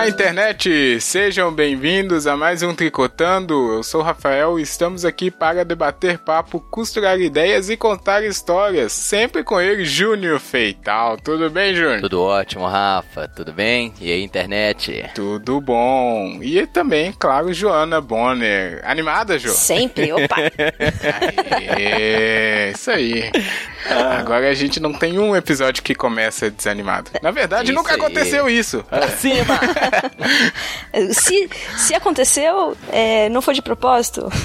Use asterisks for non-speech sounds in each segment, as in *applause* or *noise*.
Olá, internet! Sejam bem-vindos a mais um Tricotando. Eu sou o Rafael e estamos aqui para debater papo, costurar ideias e contar histórias. Sempre com ele, Júnior Feital. Tudo bem, Júnior? Tudo ótimo, Rafa. Tudo bem? E aí, internet? Tudo bom. E também, claro, Joana Bonner. Animada, Jo? Sempre, opa! *laughs* Aê, isso aí. Agora a gente não tem um episódio que começa desanimado. Na verdade, Isso nunca aí. aconteceu isso. Pra cima! *laughs* se, se aconteceu, é, não foi de propósito. *laughs*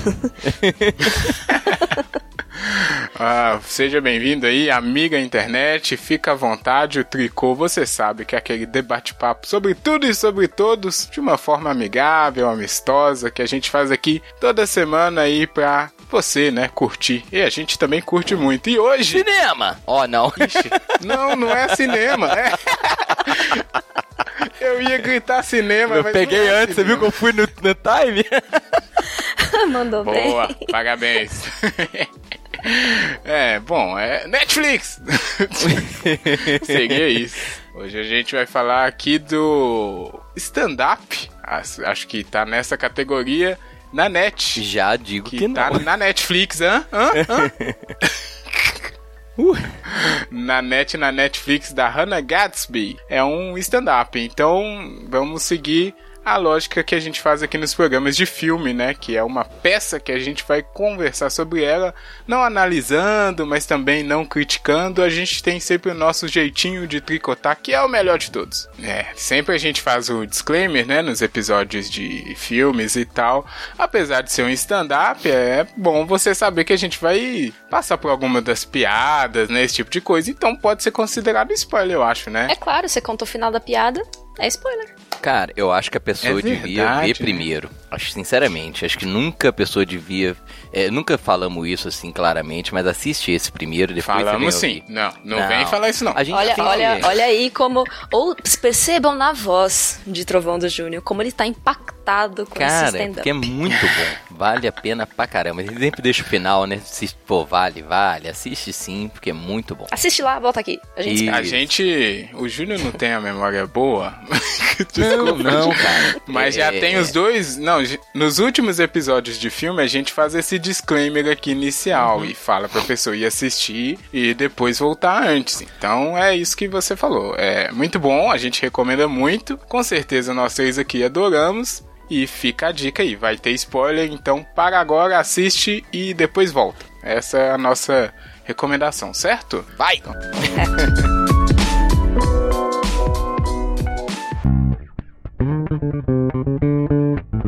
Ah, seja bem-vindo aí, amiga internet. Fica à vontade, o Tricô, você sabe que é aquele debate-papo sobre tudo e sobre todos, de uma forma amigável, amistosa, que a gente faz aqui toda semana aí pra você, né, curtir. E a gente também curte muito. E hoje. Cinema! Ó, oh, não. Ixi, não, não é cinema, né? *laughs* Eu ia gritar cinema, Eu mas peguei não é antes, você viu cinema. que eu fui no, no time? *laughs* Mandou Boa, bem. parabéns. É, bom, é Netflix. *laughs* Seria isso. Hoje a gente vai falar aqui do stand-up. Acho que tá nessa categoria na net. Já digo que, Que não. tá na Netflix, hã? Hã? Hã? *laughs* Uh, na net, na Netflix da Hannah Gadsby. É um stand-up. Então, vamos seguir a lógica que a gente faz aqui nos programas de filme, né? Que é uma peça que a gente vai conversar sobre ela, não analisando, mas também não criticando. A gente tem sempre o nosso jeitinho de tricotar, que é o melhor de todos. É, sempre a gente faz o disclaimer, né? Nos episódios de filmes e tal. Apesar de ser um stand-up, é bom você saber que a gente vai passar por alguma das piadas, né? Esse tipo de coisa. Então pode ser considerado spoiler, eu acho, né? É claro, você conta o final da piada, é spoiler. Cara, eu acho que a pessoa É devia verdade, ver né? primeiro. Acho sinceramente, acho que nunca a pessoa devia. é, nunca falamos isso assim claramente, mas assiste esse primeiro, depois Falamos sim. Não, não, Não. vem falar isso não. A gente Olha, tem que olha, olha aí como. Ou percebam na voz de Trovão do Júnior como ele tá impactado com esse Cara, stand-up. porque é muito bom. Vale a pena pra caramba. Ele sempre deixa o final, né? Se, pô, vale, vale. Assiste sim, porque é muito bom. Assiste lá, volta aqui. A gente E-. A gente. O Júnior não tem a memória boa. *laughs* Não, não, cara. Mas já É, tem os dois. Não, nos últimos episódios de filme a gente faz esse disclaimer aqui inicial Uhum. e fala pra pessoa ir assistir e depois voltar antes. Então é isso que você falou. É muito bom, a gente recomenda muito. Com certeza nós três aqui adoramos. E fica a dica aí, vai ter spoiler, então para agora, assiste e depois volta. Essa é a nossa recomendação, certo? Vai! *laughs*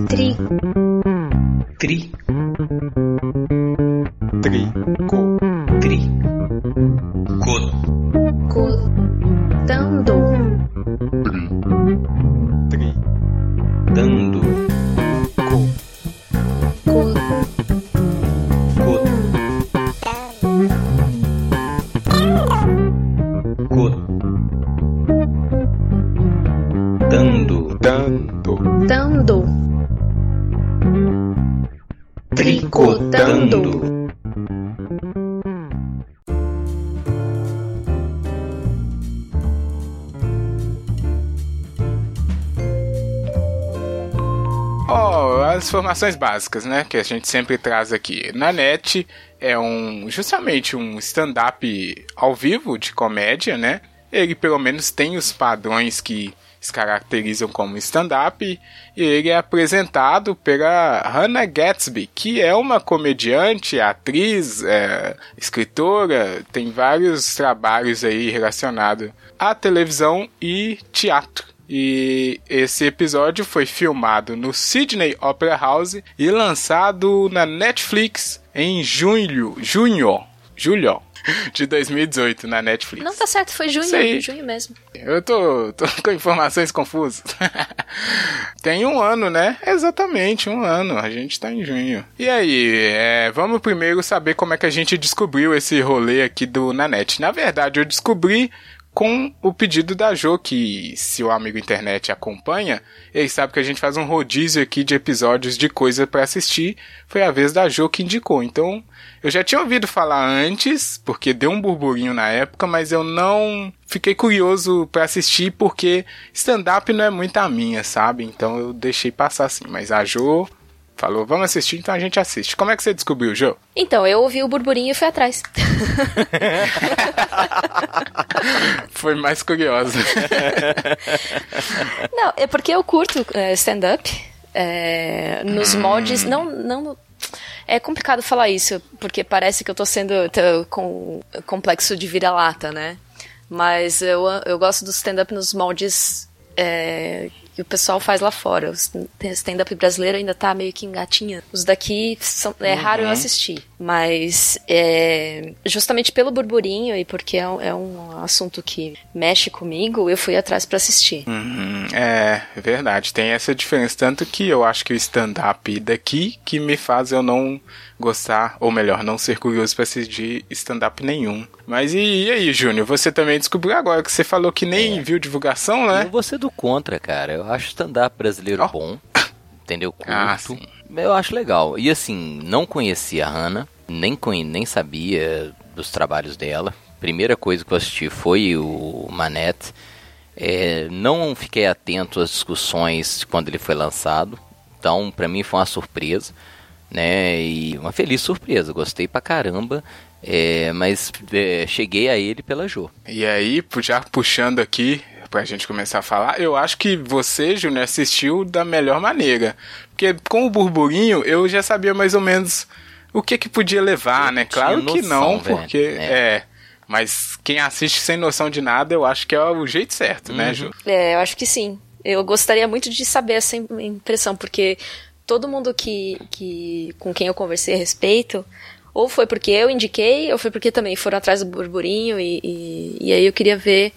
Tri. Tri, Trico. tri, co, Dando. Tricotando, Ó, as informações básicas, né, que a gente sempre traz aqui. Na net é um justamente um stand-up ao vivo de comédia, né? Ele pelo menos tem os padrões que se caracterizam como stand-up e ele é apresentado pela Hannah Gatsby, que é uma comediante, atriz, é, escritora, tem vários trabalhos aí relacionados à televisão e teatro. E esse episódio foi filmado no Sydney Opera House e lançado na Netflix em junho, junho, julho de 2018 na Netflix. Não, tá certo, foi junho. Junho mesmo. Eu tô, tô *laughs* com informações confusas. *laughs* Tem um ano, né? Exatamente, um ano. A gente tá em junho. E aí, é, vamos primeiro saber como é que a gente descobriu esse rolê aqui do Nanete. Na verdade, eu descobri com o pedido da Jo, que se o amigo internet acompanha, ele sabe que a gente faz um rodízio aqui de episódios de coisa para assistir. Foi a vez da Jo que indicou. Então, eu já tinha ouvido falar antes, porque deu um burburinho na época, mas eu não fiquei curioso para assistir porque stand-up não é muito a minha, sabe? Então eu deixei passar assim. Mas a Jo falou, vamos assistir, então a gente assiste. Como é que você descobriu, Jo? Então, eu ouvi o burburinho e fui atrás. *laughs* Foi mais curiosa. *laughs* Não, é porque eu curto é, stand-up. é, nos moldes, não, não. É complicado falar isso, porque parece que eu tô sendo tô com complexo de vira-lata, né? Mas eu, eu gosto do stand-up nos moldes é, que o pessoal faz lá fora. O stand-up brasileiro ainda tá meio que engatinhando. Os daqui são, é raro eu assistir. Mas é, justamente pelo burburinho e porque é um, é um assunto que mexe comigo, eu fui atrás pra assistir. Uhum, é, é verdade. Tem essa diferença. Tanto que eu acho que o stand-up daqui que me faz eu não gostar, ou melhor, não ser curioso pra assistir stand-up nenhum. Mas e, e aí, Júnior? Você também descobriu agora que você falou que nem viu divulgação, Eu né? vou ser do contra, cara. Eu acho stand-up brasileiro Ó. bom. Entendeu? Curto. Ah, sim. Eu acho legal. E assim, não conhecia a Hannah, nem, nem sabia dos trabalhos dela. Primeira coisa que eu assisti foi o Manette. É, não fiquei atento às discussões quando ele foi lançado. Então, pra mim foi uma surpresa, né? E uma feliz surpresa. Gostei pra caramba. É, mas é, cheguei a ele pela Jo. E aí, já puxando aqui pra gente começar a falar, eu acho que você, Júnior, assistiu da melhor maneira. Porque com o burburinho eu já sabia mais ou menos o que que podia levar, Eu né? Claro que noção, não, velho. porque É. é. Mas quem assiste sem noção de nada, eu acho que é o jeito certo, Uhum. né, Ju? É, eu acho que sim. Eu gostaria muito de saber essa im- impressão, porque todo mundo que, que com quem eu conversei a respeito, ou foi porque eu indiquei, ou foi porque também foram atrás do burburinho, e, e, e aí eu queria ver.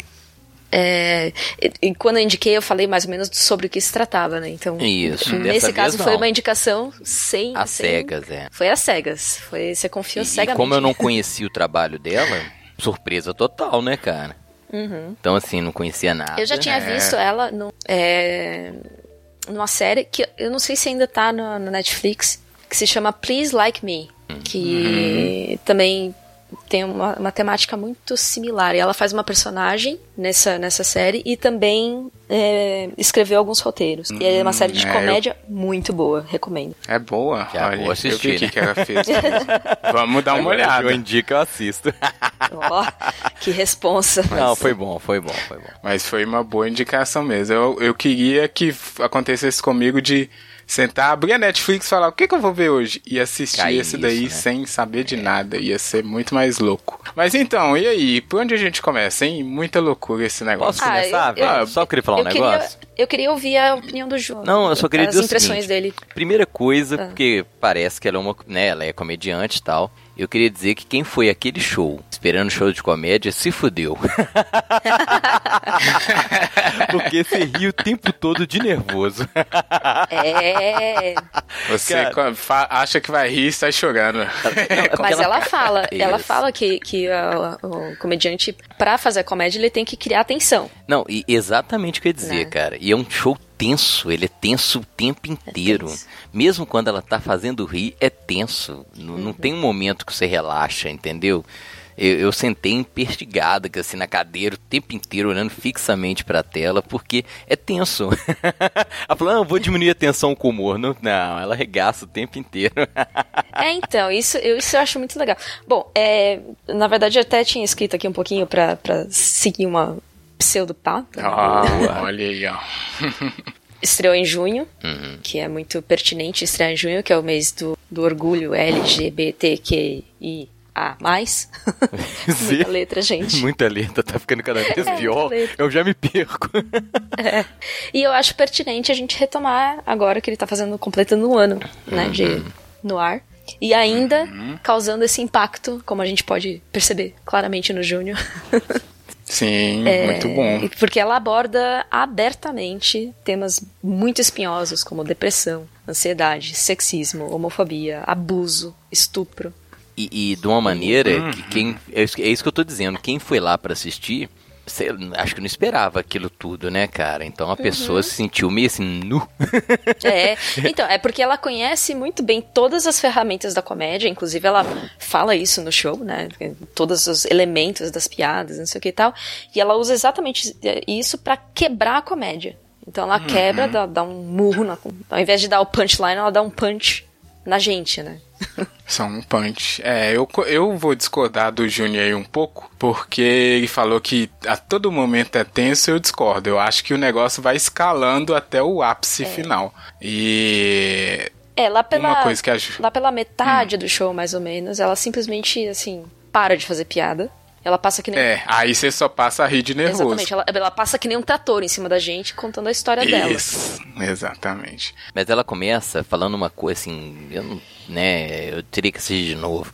É, e, e quando eu indiquei, eu falei mais ou menos sobre o que se tratava, né? Então, Isso, nesse dessa caso foi uma indicação sem. Às sem- cegas, é. Foi às cegas. Foi, você confiou E, e cegamente. como eu não *laughs* conhecia o trabalho dela, surpresa total, né, cara? Então, assim, não conhecia nada. Uhum. Eu já tinha É. visto ela no, é, numa série que eu não sei se ainda tá no, no Netflix, que se chama Please Like Me, que também tem uma, uma temática muito similar. E ela faz uma personagem nessa, nessa série e também é, escreveu alguns roteiros. e é uma série de é, eu- comédia muito boa, recomendo. É boa. Já olha, vou eu assistir, vi aqui né? que ela fez. *laughs* Vamos dar uma olhada. Eu indico, eu assisto. *laughs* Ó, que responsa. Não, foi bom, foi bom, foi bom. Mas foi uma boa indicação mesmo. Eu, eu queria que acontecesse comigo de sentar, abrir a Netflix e falar o que, que eu vou ver hoje e assistir Cair esse nisso, daí né? sem saber de nada. Ia ser muito mais louco. Mas então, e aí? Por onde a gente começa, hein? Muita loucura esse negócio. Posso Ah, começar, eu- velho? eu- Só queria falar um eu queria, negócio. eu queria ouvir a opinião do João. Não, eu só queria As dizer o impressões seguinte. dele. Primeira coisa, Ah. porque parece que ela é uma, né, ela é comediante e tal. Eu queria dizer que quem foi aquele show, esperando show de comédia, se fudeu. *laughs* porque você ri o tempo todo de nervoso. É. Você Cara. acha que vai rir e sai chorando. Porque Mas ela fala, ela Isso. fala que, que ah, o comediante, pra fazer comédia, ele tem que criar atenção. Não, e exatamente o que eu ia dizer, Né? cara. E é um show tenso, ele é tenso o tempo inteiro. tenso. Mesmo quando ela tá fazendo rir, é tenso. Não, não tem um momento que você relaxa, entendeu? Eu, eu sentei empertigada, assim, na cadeira, o tempo inteiro, olhando fixamente pra tela, porque é tenso. *laughs* ela falou, não, vou diminuir a tensão com o humor. Não, não, ela regaça o tempo inteiro. *laughs* É, então, isso eu, isso eu acho muito legal. Bom, é, na verdade eu até tinha escrito aqui um pouquinho pra, pra seguir uma pseudo-pauta. Ah, *laughs* olha aí, ó. *laughs* Estreou em junho, Uhum. que é muito pertinente estrear em junho, que é o mês do, do orgulho LGBTQIA+. *laughs* Muita letra, gente. Muita letra, tá ficando cada vez É, pior. Eu já me perco. E eu acho pertinente a gente retomar agora que ele tá fazendo, completando um ano, né, de, Uhum. no ar. E ainda causando esse impacto, como a gente pode perceber claramente no Júnior. Sim, É, muito bom. Porque ela aborda abertamente temas muito espinhosos, como depressão, ansiedade, sexismo, homofobia, abuso, estupro. E, e de uma maneira Uhum. que quem. É isso, é isso que eu tô dizendo. Quem foi lá pra assistir sei, acho que não esperava aquilo tudo, né, cara? Então a pessoa se sentiu meio assim, nu. *laughs* É, então, é porque ela conhece muito bem todas as ferramentas da comédia, inclusive ela fala isso no show, né? Todos os elementos das piadas, não sei o que e tal. E ela usa exatamente isso pra quebrar a comédia. Então ela quebra, dá, dá um murro, na, ao invés de dar o punchline, ela dá um punch na gente, né? *laughs* São um punch. É, eu, eu vou discordar do Júnior aí um pouco, porque ele falou que a todo momento é tenso, eu discordo. Eu acho que o negócio vai escalando até o ápice final. E É, lá pela, uma coisa que a lá pela metade do show, mais ou menos, ela simplesmente, assim, para de fazer piada. Ela passa que nem. É, aí você só passa a rir de nervoso. Exatamente, ela, ela passa que nem um trator em cima da gente, contando a história dela. Isso, exatamente. Mas ela começa falando uma coisa assim, eu não, né, eu teria que assistir de novo.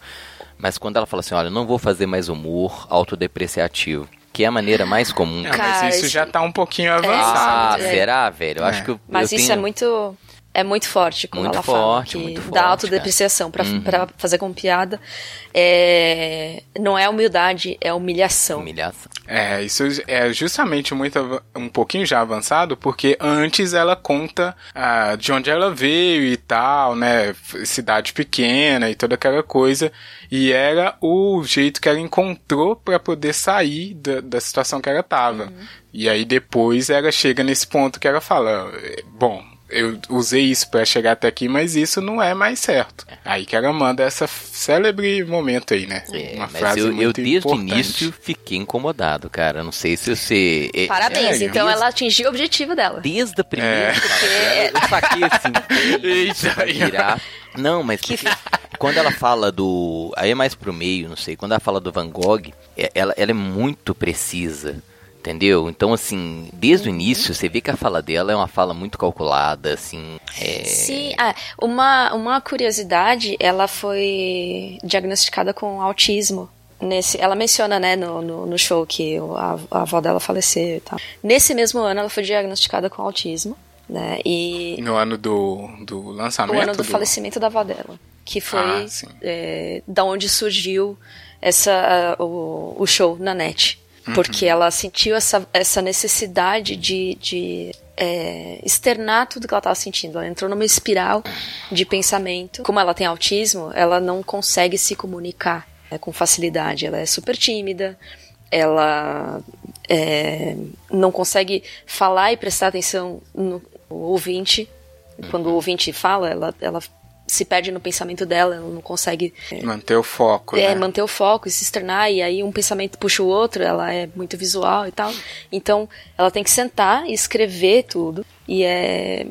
Mas quando ela fala assim, olha, eu não vou fazer mais humor autodepreciativo, que é a maneira mais comum. É, Cara, mas isso isso- já tá um pouquinho Ah, avançado. é. será, velho? Eu É. acho que eu, Mas eu isso tenho... é muito. É muito forte, como Muito ela forte, fala. Muito forte, dá autodepreciação pra, Uhum. pra fazer com piada. É, não é humildade, é humilhação. Humilhação. É, isso é justamente muito um pouquinho já avançado, porque antes ela conta ah, de onde ela veio e tal, né? Cidade pequena e toda aquela coisa. E era o jeito que ela encontrou pra poder sair da, da situação que ela tava. E aí depois ela chega nesse ponto que ela fala: "Eh, Bom. Eu usei isso pra chegar até aqui, mas isso não é mais certo. Aí que ela manda essa célebre momento aí, né? É, Uma mas frase eu, eu muito desde o importante. início fiquei incomodado, cara. Não sei se você. é- Parabéns, É, então desde- ela atingiu o objetivo dela. Desde a primeira. É. Porque eu saquei assim. *laughs* Eita, virar. Não, mas porque quando ela fala do. Aí é mais pro meio, não sei. Quando ela fala do Van Gogh, é- ela, ela é muito precisa. Entendeu? Então, assim, desde o início, você vê que a fala dela é uma fala muito calculada, assim. É... Sim, ah, uma, uma curiosidade, ela foi diagnosticada com autismo. Nesse, ela menciona, né, no, no, no show que a, a avó dela faleceu e tal. Nesse mesmo ano, ela foi diagnosticada com autismo, né, e No ano do, do lançamento. o ano do, falecimento da avó dela, que foi Ah, é, da onde surgiu essa, a- o, o show na net. Porque ela sentiu essa, essa necessidade de, de é, externar tudo que ela estava sentindo. Ela entrou numa espiral de pensamento. Como ela tem autismo, ela não consegue se comunicar né, com facilidade. Ela é super tímida, ela é, não consegue falar e prestar atenção no ouvinte. Quando o ouvinte fala, ela, ela se perde no pensamento dela, ela não consegue Manter o foco, é, né? manter o foco e se externar, e aí um pensamento puxa o outro, ela é muito visual e tal. Então, ela tem que sentar e escrever tudo. E é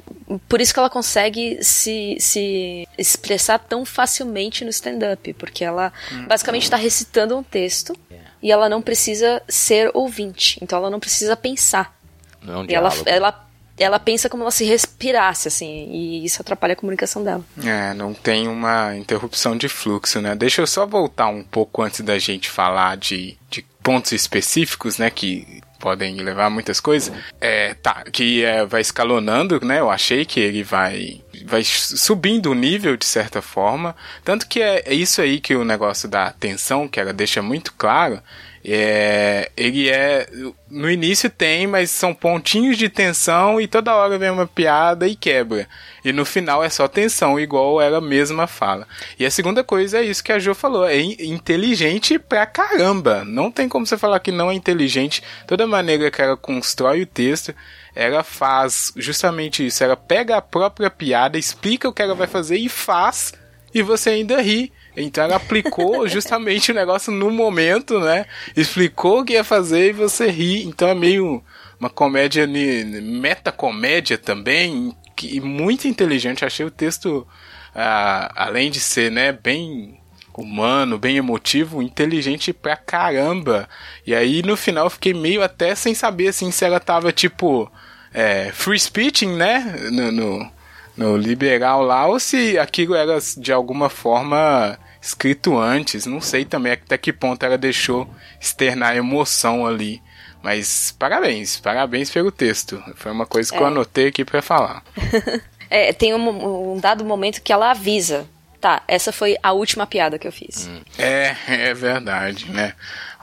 por isso que ela consegue se, se expressar tão facilmente no stand-up, porque ela basicamente está recitando um texto e ela não precisa ser ouvinte, então ela não precisa pensar. Não é um E ela, ela, ela pensa como ela se respirasse, assim, e isso atrapalha a comunicação dela. É, não tem uma interrupção de fluxo, né? Deixa eu só voltar um pouco antes da gente falar de, de pontos específicos, né? Que podem levar a muitas coisas. É, tá, que é, vai escalonando, né? Eu achei que ele vai, vai subindo o nível de certa forma. Tanto que é, é isso aí que o negócio da atenção, que ela deixa muito claro. É, ele é. No início tem, mas são pontinhos de tensão e toda hora vem uma piada e quebra. E no final é só tensão, igual ela mesma fala. E a segunda coisa é isso que a Jo falou: é in- inteligente pra caramba. Não tem como você falar que não é inteligente. Toda maneira que ela constrói o texto, ela faz justamente isso. Ela pega a própria piada, explica o que ela vai fazer e faz, e você ainda ri. Então ela aplicou *laughs* justamente o negócio no momento, né? Explicou o que ia fazer e você ri. Então é meio uma comédia, metacomédia também, que muito inteligente. Achei o texto, ah, além de ser, né, bem humano, bem emotivo, inteligente pra caramba. E aí no final fiquei meio até sem saber assim se ela tava tipo é, free speeching, né? No, no, no liberal lá, ou se aquilo era de alguma forma escrito antes. Não sei também até que ponto ela deixou externar emoção ali. Mas parabéns, parabéns pelo texto. Foi uma coisa que eu É. anotei aqui pra falar. *laughs* É, tem um, um dado momento que ela avisa. Tá, essa foi a última piada que eu fiz. É, é verdade, né?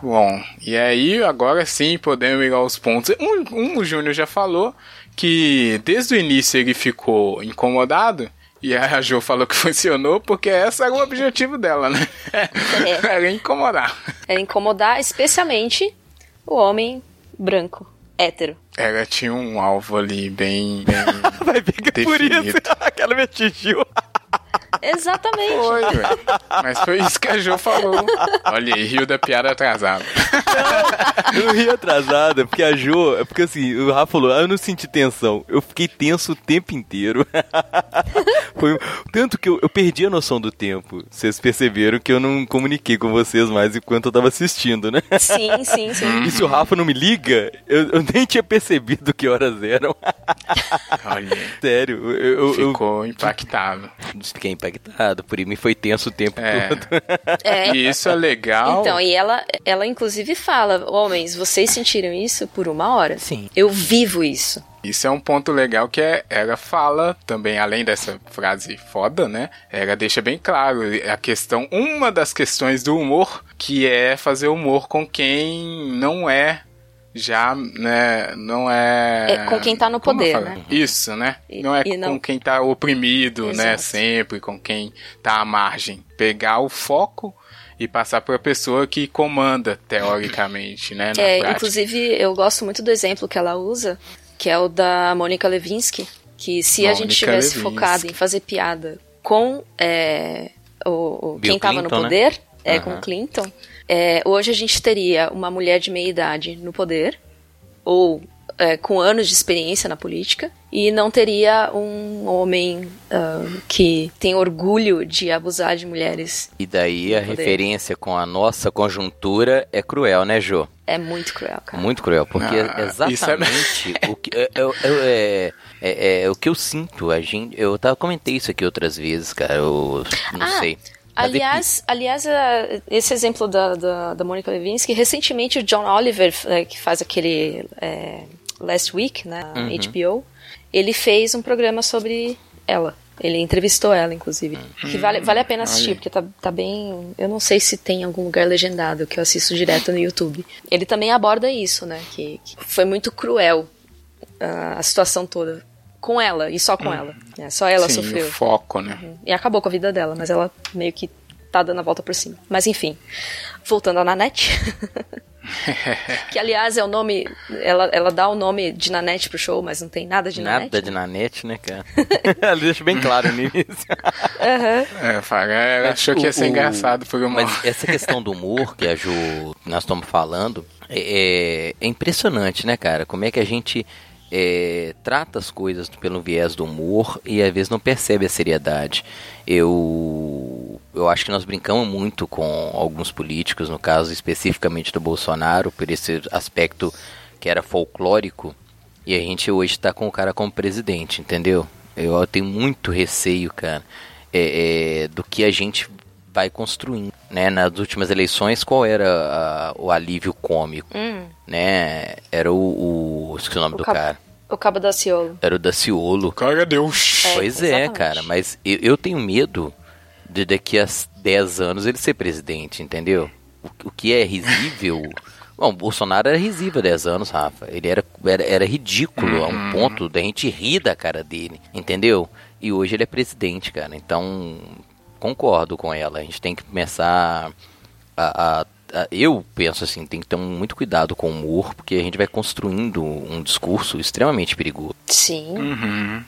Bom, e aí agora sim podemos ir aos pontos. Um, um o Júnior já falou que desde o início ele ficou incomodado. E a Jo falou que *laughs* funcionou porque esse era o objetivo dela, né? Era incomodar. Era incomodar especialmente o homem branco, hétero. Ela tinha um alvo ali bem. bem *laughs* Vai ver que é por isso definido. *laughs* que ela me atingiu. *laughs* Exatamente. Foi, velho. Mas foi isso que a Jo falou. Olha aí, rio da piada atrasada. *laughs* Eu não ri atrasada, porque a Jo, é porque assim, o Rafa falou, ah, eu não senti tensão. Eu fiquei tenso o tempo inteiro. *laughs* Foi tanto que eu, eu perdi a noção do tempo. Vocês perceberam que eu não comuniquei com vocês mais enquanto eu tava assistindo, né? Sim, sim, sim. E se o Rafa não me liga, eu, eu nem tinha percebido que horas eram. Olha aí. Sério, eu, eu, eu Ficou impactado. Fiquei impactado. Por mim foi tenso o tempo É. todo. *laughs* É. E isso é legal. Então, e ela, ela inclusive fala, homens, vocês sentiram isso por uma hora? Sim. Eu vivo isso. Isso é um ponto legal que é, ela fala também, além dessa frase foda, né? Ela deixa bem claro a questão, uma das questões do humor, que é fazer humor com quem não é já, né, não é... É com quem tá no poder, né? Isso, né? E- não é e não- com quem tá oprimido, né, Exato. sempre, com quem tá à margem. Pegar o foco e passar para a pessoa que comanda, teoricamente, né, na É, prática. inclusive, eu gosto muito do exemplo que ela usa, que é o da Mônica Levinsky, que se a Mônica gente tivesse Lewinsky. focado em fazer piada com é, o, o- quem estava no né? poder, é, Aham. com Clinton, é, hoje a gente teria uma mulher de meia idade no poder, ou é, com anos de experiência na política, e não teria um homem ah, que tem orgulho de abusar de mulheres. E daí a Poder. referência com a nossa conjuntura é cruel, né, Jô? É muito cruel, cara. Muito cruel, porque Ah, é- exatamente *laughs* o que é, é- é- é- é o que eu sinto. A gente, eu tava comentei isso aqui outras vezes, cara. Eu não Ah, sei. Aliás, aliás esse exemplo da, da, da Monica Lewinsky, recentemente o John Oliver, eh, que faz aquele eh, Last Week na Uhum. HBO, ele fez um programa sobre ela. Ele entrevistou ela, inclusive. Que vale, vale a pena assistir, olha. porque tá, tá bem. Eu não sei se tem em algum lugar legendado, que eu assisto direto no YouTube. Ele também aborda isso, né? Que, que foi muito cruel ah, a situação toda. Com ela, e só com ela. né, Só ela Hum. Sim, sofreu. o foco, né? E acabou com a vida dela, mas ela meio que tá dando a volta por cima. Mas enfim, voltando à Nanette. *laughs* que aliás é o nome. Ela, ela dá o nome de Nanette pro show, mas não tem nada de Nada Nanette. de nanete, né, cara? *laughs* Ela deixa bem claro no início. Aham. É, ela achou que ia ser O- o- engraçado por uma Mas essa questão do humor que a Ju, nós estamos falando, é, é impressionante, né, cara? Como é que a gente é, trata as coisas pelo viés do humor e às vezes não percebe a seriedade. Eu, eu acho que nós brincamos muito com alguns políticos, no caso especificamente do Bolsonaro, por esse aspecto que era folclórico, e a gente hoje está com o cara como presidente, entendeu? Eu tenho muito receio, cara, é, é, do que a gente vai construindo, né? Nas últimas eleições, qual era a- o alívio cômico, Hum, né? Era o, o esqueci o nome o, do cabo, cara. o Cabo da Ciolo. Era o Daciolo. Cara, Deus. É, pois é, exatamente. cara, mas eu, eu tenho medo de daqui a 10 anos ele ser presidente, entendeu? O, o que é risível. *laughs* Bom, o Bolsonaro era risível há 10 anos, Rafa. Ele era, era, era ridículo a um ponto da gente rir da cara dele, entendeu? E hoje ele é presidente, cara. Então, concordo com ela. A gente tem que começar a, a- a- eu penso assim, tem que ter um- muito cuidado com o humor, porque a gente vai construindo um discurso extremamente perigoso. Sim. Uhum.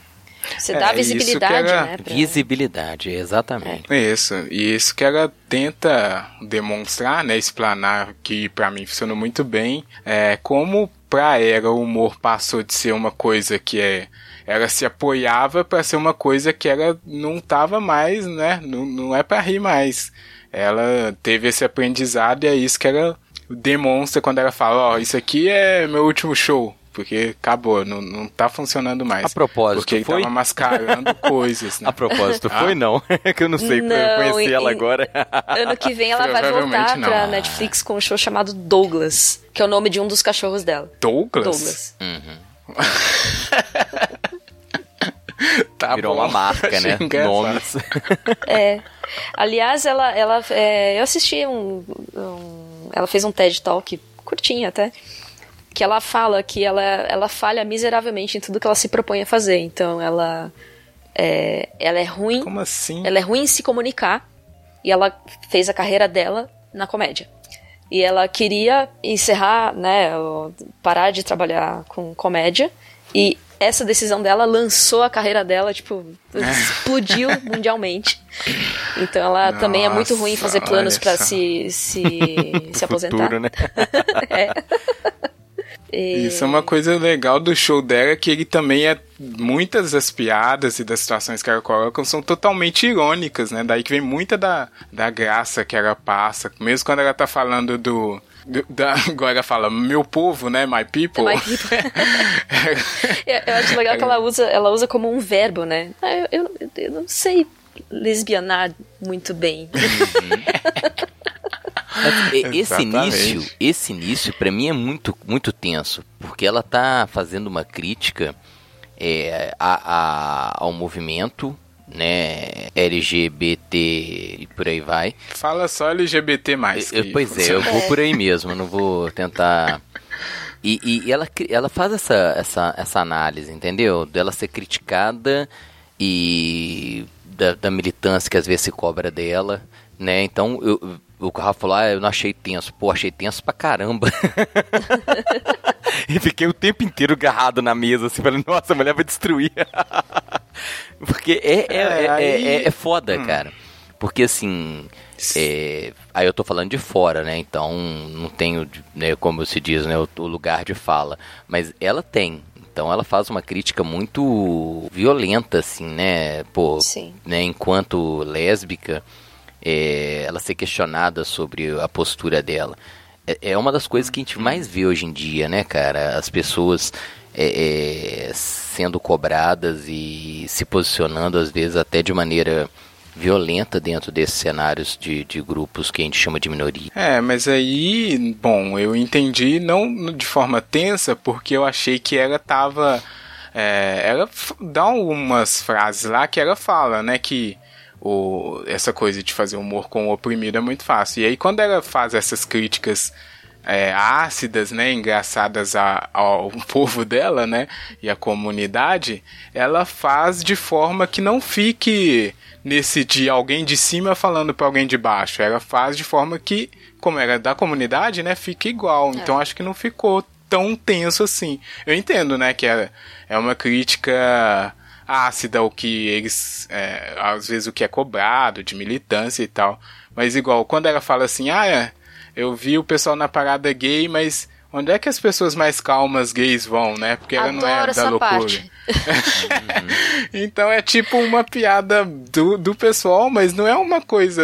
Você É, dá que visibilidade, era- né? pra- Visibilidade, exatamente. Isso, e isso que ela tenta demonstrar, né, explanar, que pra mim funcionou muito bem, é como pra ela o humor passou de ser uma coisa que é ela se apoiava pra ser uma coisa que ela não tava mais, né, não, não é pra rir mais. Ela teve esse aprendizado e é isso que ela demonstra quando ela fala, ó, isso aqui é meu último show. Porque acabou, não, não tá funcionando mais. A propósito, Porque ele foi? tava mascarando *laughs* coisas, né? A propósito, Ah. foi não. É *laughs* que eu não sei, Não, eu conheci ela e- agora. Ano que vem ela vai voltar não. pra Netflix com um show chamado Douglas, que é o nome de um dos cachorros dela. Douglas? Douglas. *laughs* *laughs* Tá Virou bom. uma marca, *laughs* né? engraçado. Nomes. *laughs* É. Aliás, ela, ela é, eu assisti um, um, Ela fez um TED Talk curtinho até. Que ela fala que ela, ela falha miseravelmente em tudo que ela se propõe a fazer. Então ela. É, ela é ruim. Como assim? Ela é ruim em se comunicar. E ela fez a carreira dela na comédia. E ela queria encerrar, né? Parar de trabalhar com comédia. E essa decisão dela lançou a carreira dela, tipo, explodiu *laughs* mundialmente. Então ela Nossa, também é muito ruim em fazer planos para se, se, *laughs* se aposentar. Futuro, né? *laughs* é. E... Isso é uma coisa legal do show dela, que ele também é. Muitas das piadas e das situações que ela coloca são totalmente irônicas, né? Daí que vem muita da, da graça que ela passa. Mesmo quando ela tá falando do. Da, agora ela fala, meu povo, né? My people. My people. *laughs* eu, eu, acho legal que ela usa, ela usa como um verbo, né? Ah, eu, eu, eu não sei lesbianar muito bem. Esse início, esse início para mim é muito, muito tenso, porque ela tá fazendo uma crítica é, a, a, ao movimento, né, LGBT e por aí vai. Fala só LGBT mais. Eu, pois é, eu vou por aí mesmo, não vou tentar. E, e, ela, ela faz essa, essa, essa análise, entendeu? Dela ser criticada e da, da militância que às vezes se cobra dela, né? Então eu, o Rafa falou, ah, eu não achei tenso. Pô, achei tenso pra caramba. *laughs* *laughs* e fiquei o tempo inteiro agarrado na mesa, assim, falando, nossa, a mulher vai destruir. *laughs* Porque é, é, é, aí... é, é foda, hum. cara. Porque assim. É, aí eu tô falando de fora, né? Então não tenho, né, como se diz, né, o, o lugar de fala. Mas ela tem. Então ela faz uma crítica muito violenta, assim, né? Pô, Sim. né, enquanto lésbica é, ela ser questionada sobre a postura dela. É, é, uma das coisas que a gente mais vê hoje em dia, né, cara? As pessoas é, é, sendo cobradas e se posicionando, às vezes, até de maneira violenta dentro desses cenários de, de grupos que a gente chama de minoria. É, mas aí, bom, eu entendi não de forma tensa, porque eu achei que ela tava. É, ela dá algumas frases lá que ela fala, né, que o, essa coisa de fazer humor com o oprimido é muito fácil. E aí, quando ela faz essas críticas é, ácidas, né, engraçadas a, ao *laughs* povo dela, né, e a comunidade, ela faz de forma que não fique nesse de alguém de cima falando para alguém de baixo. Ela faz de forma que, como era da comunidade, né, fica igual. É. Então acho que não ficou tão tenso assim. Eu entendo, né, que é, é uma crítica ácida, o que eles. É, às vezes o que é cobrado, de militância e tal. Mas igual, quando ela fala assim, ah, é, eu vi o pessoal na parada gay, mas onde é que as pessoas mais calmas gays vão, né? Porque ela Adoro não é da loucura. *laughs* então é tipo uma piada do, do pessoal, mas não é uma coisa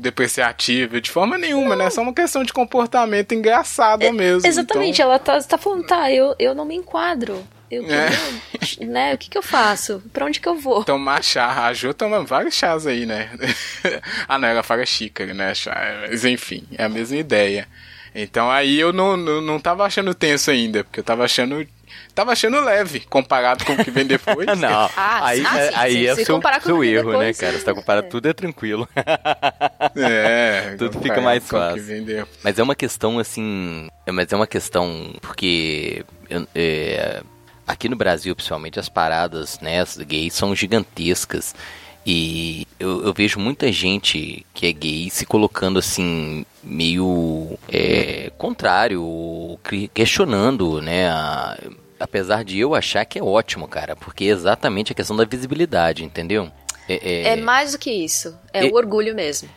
depreciativa de forma nenhuma, não. né? É só uma questão de comportamento engraçado é, mesmo. Exatamente, então... ela tá, tá falando, tá, eu, eu não me enquadro. Eu, é. né, o que, que eu faço? Pra onde que eu vou? Tomar chá. A Jo toma vários chás aí, né? *laughs* ah, não, ela fala xícara, né? Chá. Mas enfim, é a mesma ideia. Então aí eu não, não, não tava achando tenso ainda, porque eu tava achando tava achando leve comparado com o que vem *laughs* depois. não, ah, aí, ah, é, sim, aí sim. é seu, seu erro, né, depois, né, cara? Você tá comparando é. tudo é tranquilo. é, *laughs* tudo fica mais fácil. Mas é uma questão assim, mas é uma questão porque é, aqui no Brasil, principalmente, as paradas né, gays são gigantescas. E eu, eu, vejo muita gente que é gay se colocando assim, meio é, contrário, questionando, né? A, apesar de eu achar que é ótimo, cara, porque é exatamente a questão da visibilidade, entendeu? É, é... é mais do que isso, é, o orgulho mesmo.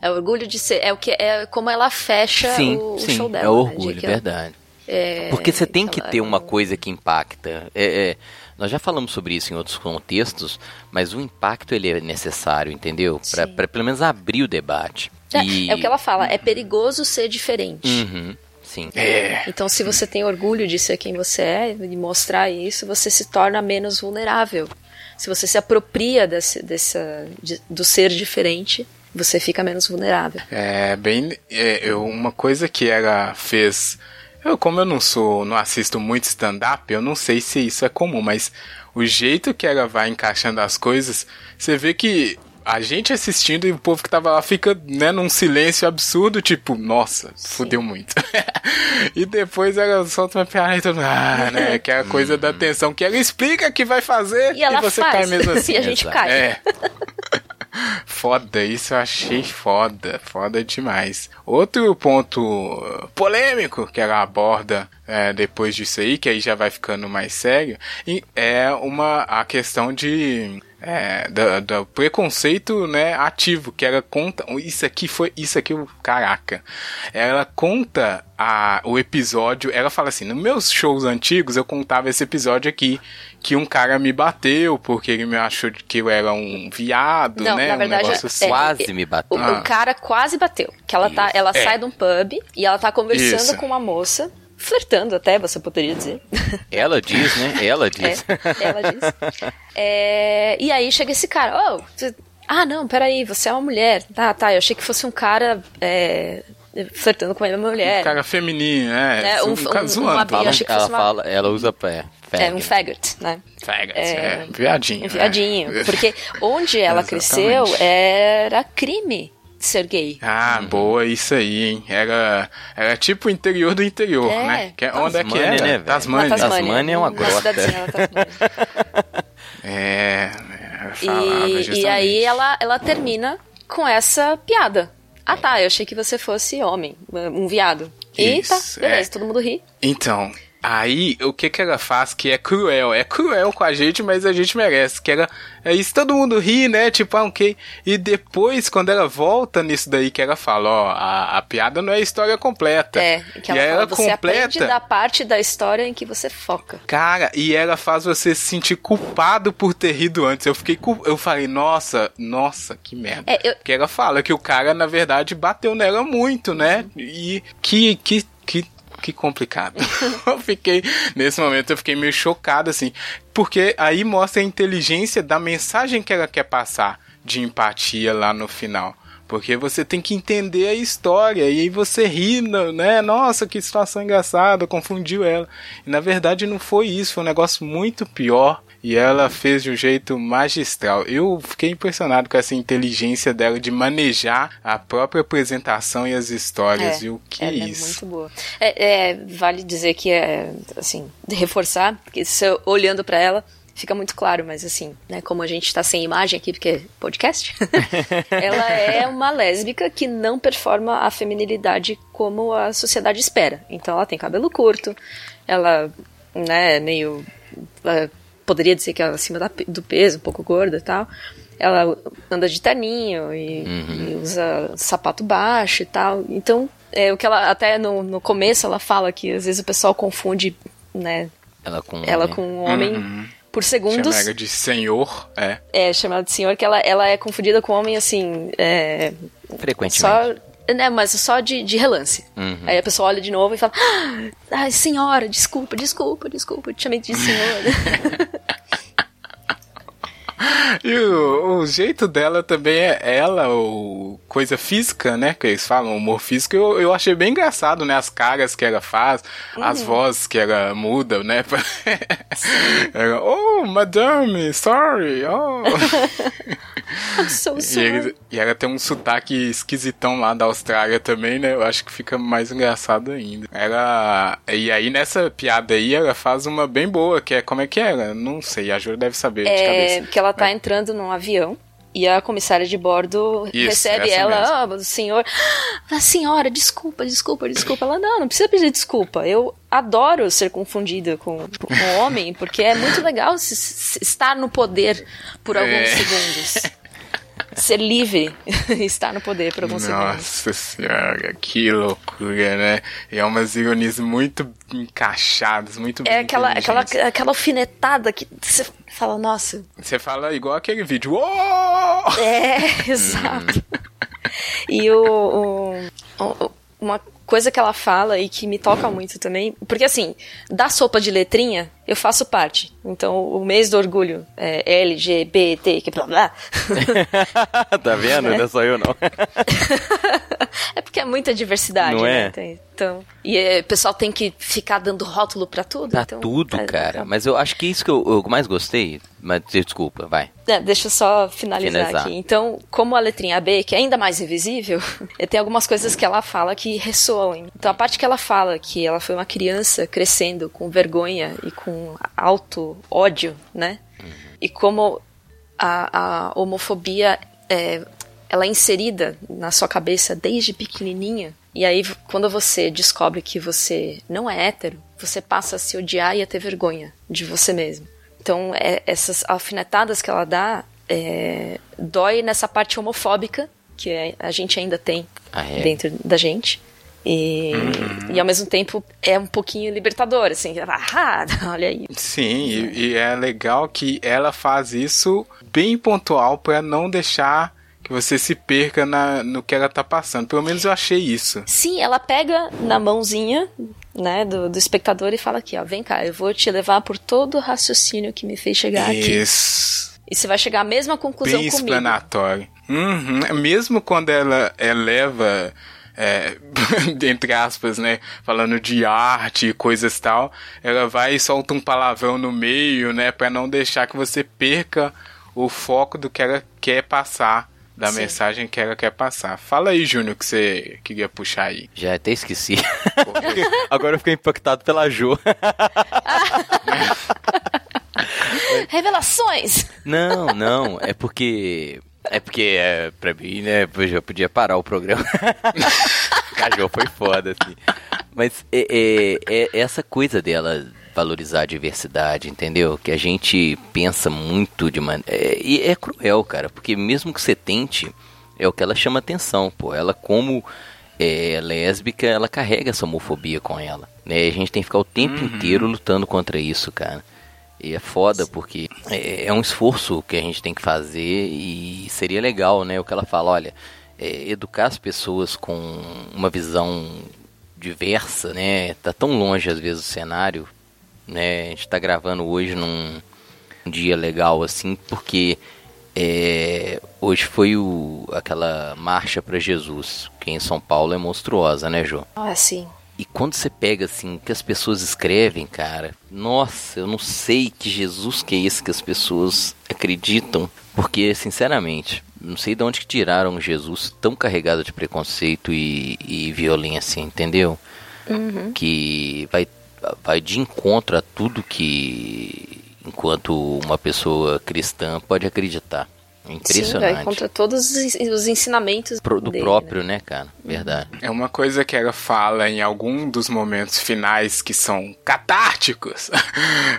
É o orgulho de ser, é o que é como ela fecha sim, o, sim, show dela. É o né, orgulho, né, verdade. É, Porque você tem que ter uma coisa que impacta. É, é, nós já falamos sobre isso em outros contextos, mas o impacto ele é necessário, entendeu? Para pelo menos abrir o debate. É, e... é, o que ela fala, é perigoso ser diferente. Uhum, sim. É. Então, se você tem orgulho de ser quem você é e mostrar isso, você se torna menos vulnerável. Se você se apropria desse, dessa, de, do ser diferente, você fica menos vulnerável. É bem. É, uma coisa que ela fez eu, como eu não sou, não assisto muito stand-up, eu não sei se isso é comum, mas o jeito que ela vai encaixando as coisas, você vê que a gente assistindo e o povo que tava lá fica, né, num silêncio absurdo, tipo, nossa, fudeu muito. *laughs* e depois ela solta uma piada e todo mundo, ah, né, *laughs* que é a coisa da tensão, que ela explica que vai fazer E ela você faz. cai mesmo assim. *laughs* E a gente Exato. cai. É. Foda, isso eu achei foda, foda demais. Outro ponto polêmico que ela aborda é, depois disso aí, que aí já vai ficando mais sério, é uma a questão de é, do, do preconceito né, ativo, que ela conta. Isso aqui foi. Isso aqui, caraca. Ela conta a, o episódio. Ela fala assim: nos meus shows antigos eu contava esse episódio aqui. Que um cara me bateu porque ele me achou que eu era um viado, Não, né? na um verdade, negócio é- assim. Quase me O, bateu. Ah. o cara quase bateu. Que ela, tá, ela É. sai de um pub e ela tá conversando Isso. com uma moça, flertando até, você poderia dizer. Ela diz, né? Ela diz. É, ela diz. É, e aí chega esse cara, oh, você- ah não, peraí, você é uma mulher. Tá, tá, eu achei que fosse um cara é, flertando com uma mulher. Um cara feminino, né? É, um- um, um- zoando. que ela fosse uma- fala, ela usa pé. É um faggot, né? Faggot, É, é, viadinho. Um viadinho. Porque onde *laughs* ela cresceu era crime ser gay. Ah, boa, isso aí, hein? Era, era tipo o interior do interior, É, né? Que é, onde é que era? né, velho? Tasmânia. Tasmânia é uma na grota. cidadezinha da Tasmânia. *laughs* É, ela falava E, justamente. e aí ela, ela termina com essa piada. Ah tá, eu achei que você fosse homem, um viado. E tá, Isso, beleza, é. todo mundo ri. Então, aí o que que ela faz que é cruel? É cruel com a gente, mas a gente merece. Que ela, é isso todo mundo ri, né? Tipo, ah, ok. E depois, quando ela volta nisso daí, que ela fala, ó, a, a piada não é a história completa. É, que ela e fala, ela você aprende completa. da parte da história em que você foca. Cara, e ela faz você se sentir culpado por ter rido antes. Eu fiquei cul- eu falei, nossa, nossa, que merda. É, eu- Porque ela fala que o cara, na verdade, bateu nela muito, né? E que, que, que, complicado. *laughs* eu fiquei, nesse momento, eu fiquei meio chocado, assim. Porque aí mostra a inteligência da mensagem que ela quer passar de empatia lá no final. Porque você tem que entender a história e aí você ri, no- né? Nossa, que situação engraçada, confundiu ela. E na verdade não foi isso, foi um negócio muito pior. E ela fez de um jeito magistral. Eu fiquei impressionado com essa inteligência dela de manejar a própria apresentação e as histórias, viu? Que ela isso. é muito boa. É, é, vale dizer que é, assim, reforçar, porque se olhando pra ela, fica muito claro, mas assim, né, como a gente tá sem imagem aqui, porque é podcast, *laughs* ela é uma lésbica que não performa a feminilidade como a sociedade espera. Então ela tem cabelo curto, ela, né, é meio... é, poderia dizer que ela é acima da do peso, um pouco gorda e tal. Ela anda de terninho e, e usa sapato baixo e tal. Então, é, o que ela até no, no começo ela fala que às vezes o pessoal confunde, né, Ela com ela homem. com um homem por segundos. Chama ela de senhor, é. É, chamada de senhor, que ela, ela é confundida com homem assim, é, Frequentemente. só, né, mas só de, de relance. Uhum. Aí a pessoa olha de novo e fala: "Ah, Ai, senhora, desculpa, desculpa, desculpa, eu te chamei de senhora. *laughs* E o, o jeito dela também é ela, o coisa física, né? Que eles falam, humor físico, eu, eu achei bem engraçado, né? As caras que ela faz, as Uhum. vozes que ela muda, né? *laughs* ela, oh, madame, sorry, oh. *laughs* I'm so e, sorry. ele- e ela tem um sotaque esquisitão lá da Austrália também, né? Eu acho que fica mais engraçado ainda. Ela. E aí nessa piada aí, ela faz uma bem boa, que é como é que era? Não sei, a Júlia deve saber de É, cabeça. que ela tá entrando num avião e a comissária de bordo Isso, recebe ela, ah, o senhor, a *gasps* senhora, desculpa, desculpa, desculpa. Ela, não, não precisa pedir desculpa. Eu adoro ser confundida com, com um homem, porque é muito legal se- se- estar no poder por alguns É. segundos. *laughs* Ser livre, *laughs* estar no poder por alguns. Nossa senhora, que loucura, né? E é umas ironias muito encaixadas, muito É aquela, aquela, aquela alfinetada que você fala, nossa, Você fala igual aquele vídeo. Uou! É, *laughs* exato. *laughs* E o, o- o- uma coisa que ela fala e que me toca muito também, porque assim, da sopa de letrinha, eu faço parte. Então, o mês do orgulho é LGBT, que blá blá. *laughs* tá vendo? Não é só eu, não. *laughs* Porque é muita diversidade, Não né? é? Então, e o pessoal tem que ficar dando rótulo pra tudo. Pra então, tudo, é- cara. Mas eu acho que isso que eu, eu mais gostei. Mas desculpa, vai. É, deixa eu só finalizar, Finalizar. aqui. Então, como a letrinha B, que é ainda mais invisível, *laughs* tem algumas coisas que ela fala que ressoam. Então, a parte que ela fala que ela foi uma criança crescendo com vergonha e com alto ódio, né? E como a, a homofobia é, ela é inserida na sua cabeça desde pequenininha. E aí, quando você descobre que você não é hétero, você passa a se odiar e a ter vergonha de você mesmo. Então, é- essas alfinetadas que ela dá é, dói nessa parte homofóbica que é- a gente ainda tem Ah, é? dentro da gente. E, e ao mesmo tempo é um pouquinho libertador, assim, ah, *laughs* olha aí. Sim, e, e é legal que ela faz isso bem pontual pra não deixar que você se perca na, no que ela tá passando. Pelo menos eu achei isso. Sim, ela pega na mãozinha, né, do, do espectador e fala aqui, ó, vem cá, eu vou te levar por todo o raciocínio que me fez chegar aqui. Isso. E você vai chegar à mesma conclusão Bem comigo. explanatório. Uhum. Mesmo quando ela eleva, é, *laughs* entre aspas, né? Falando de arte e coisas tal, ela vai e solta um palavrão no meio, né? Pra não deixar que você perca o foco do que ela quer passar, da Sim. mensagem que ela quer passar. Fala aí, Júnior, que você queria puxar aí. Já até esqueci. *laughs* Agora eu fiquei impactado pela Jo. *laughs* Revelações! Não, não, é porque. É porque, é, pra mim, né, eu já podia parar o programa. *laughs* a Jo foi foda, assim. Mas é, é- é essa coisa dela valorizar a diversidade, entendeu? Que a gente pensa muito de maneira. e é cruel, cara, porque mesmo que você tente, é o que ela chama atenção, pô. Ela, como é lésbica, ela carrega essa homofobia com ela. Né? A gente tem que ficar o tempo inteiro lutando contra isso, cara. E é foda porque é, é um esforço que a gente tem que fazer e seria legal, né? O que ela fala, olha, é, educar as pessoas com uma visão diversa, né? Tá tão longe às vezes o cenário, né? A gente tá gravando hoje num um dia legal assim, porque é, hoje foi o, aquela marcha para Jesus, que em São Paulo é monstruosa, né, Jô? Ah, sim. E quando você pega assim o que as pessoas escrevem, cara, nossa, eu não sei que Jesus que é esse que as pessoas acreditam, porque sinceramente, não sei de onde que tiraram Jesus tão carregado de preconceito e, e violência, entendeu? Que vai vai de encontro a tudo que enquanto uma pessoa cristã pode acreditar. É Sim, impressionante. vai contra todos os ens- os ensinamentos Pro- do dele, próprio, né, cara? Verdade. É uma coisa que ela fala em algum dos momentos finais que são catárticos. *laughs*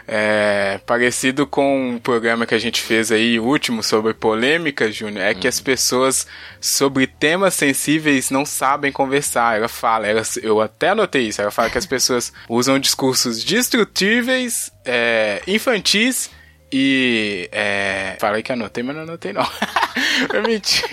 É, parecido com um programa que a gente fez aí, o último, sobre polêmica, Júnior, é que as pessoas sobre temas sensíveis não sabem conversar. Ela fala, ela, eu até anotei isso, ela fala que as *laughs* pessoas usam discursos destrutíveis, é, infantis e. É, falei que anotei, mas não anotei não. *laughs* Eu menti.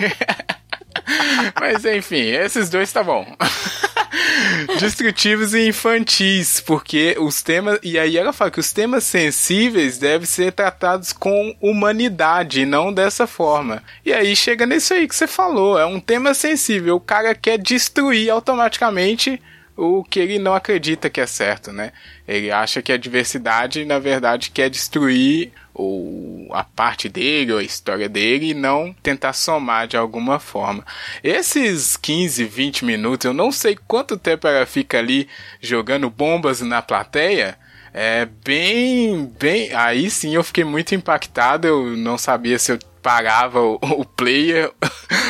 *laughs* Mas enfim, esses dois tá bom. *laughs* Destrutivos e infantis, porque os temas. E aí ela fala que os temas sensíveis devem ser tratados com humanidade não dessa forma. E aí chega nisso aí que você falou: é um tema sensível. O cara quer destruir automaticamente o que ele não acredita que é certo, né? Ele acha que a diversidade, na verdade, quer destruir ou a parte dele, ou a história dele, e não tentar somar de alguma forma. Esses 15, 20 minutos, eu não sei quanto tempo ela fica ali jogando bombas na plateia. É bem, bem. Aí sim eu fiquei muito impactado. Eu não sabia se eu parava o, o player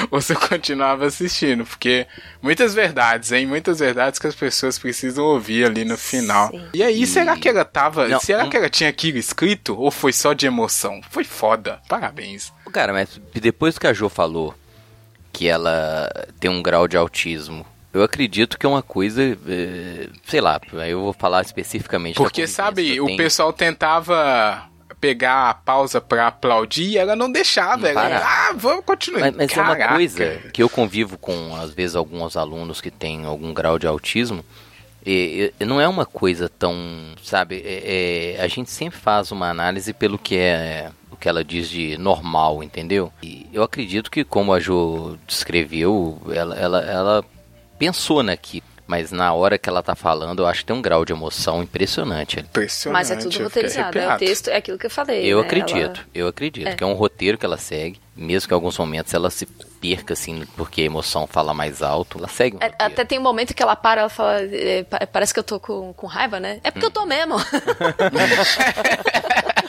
ou se eu continuava assistindo, porque muitas verdades, hein? Muitas verdades que as pessoas precisam ouvir ali no final. Sim. E aí, será que ela tava. Não, será um- que ela tinha aquilo escrito ou foi só de emoção? Foi foda. Parabéns. Cara, mas depois que a Jo falou que ela tem um grau de autismo, eu acredito que é uma coisa, eh, sei lá, eu vou falar especificamente. Porque, sabe, o tenho- pessoal tentava pegar a pausa pra aplaudir e ela não deixava. Ela, Para. ah, vamos continuar. Mas, mas é uma coisa que eu convivo com, às vezes, alguns alunos que têm algum grau de autismo. E, e não é uma coisa tão, sabe? é- é- a gente sempre faz uma análise pelo que é o que ela diz de normal, entendeu? E eu acredito que, como a Jo descreveu, ela, ela, ela pensou naquilo. Mas na hora que ela tá falando, eu acho que tem um grau de emoção impressionante. Impressionante. Mas é tudo roteirizado. É o texto, é aquilo que eu falei. Eu né? acredito, Ela- eu acredito. É. Que é um roteiro que ela segue. Mesmo que em alguns momentos ela se perca, assim, porque a emoção fala mais alto. Ela segue um É. Até tem um momento que ela para, ela fala, é, pa- parece que eu tô com, com raiva, né? É porque eu tô mesmo. *laughs* *laughs*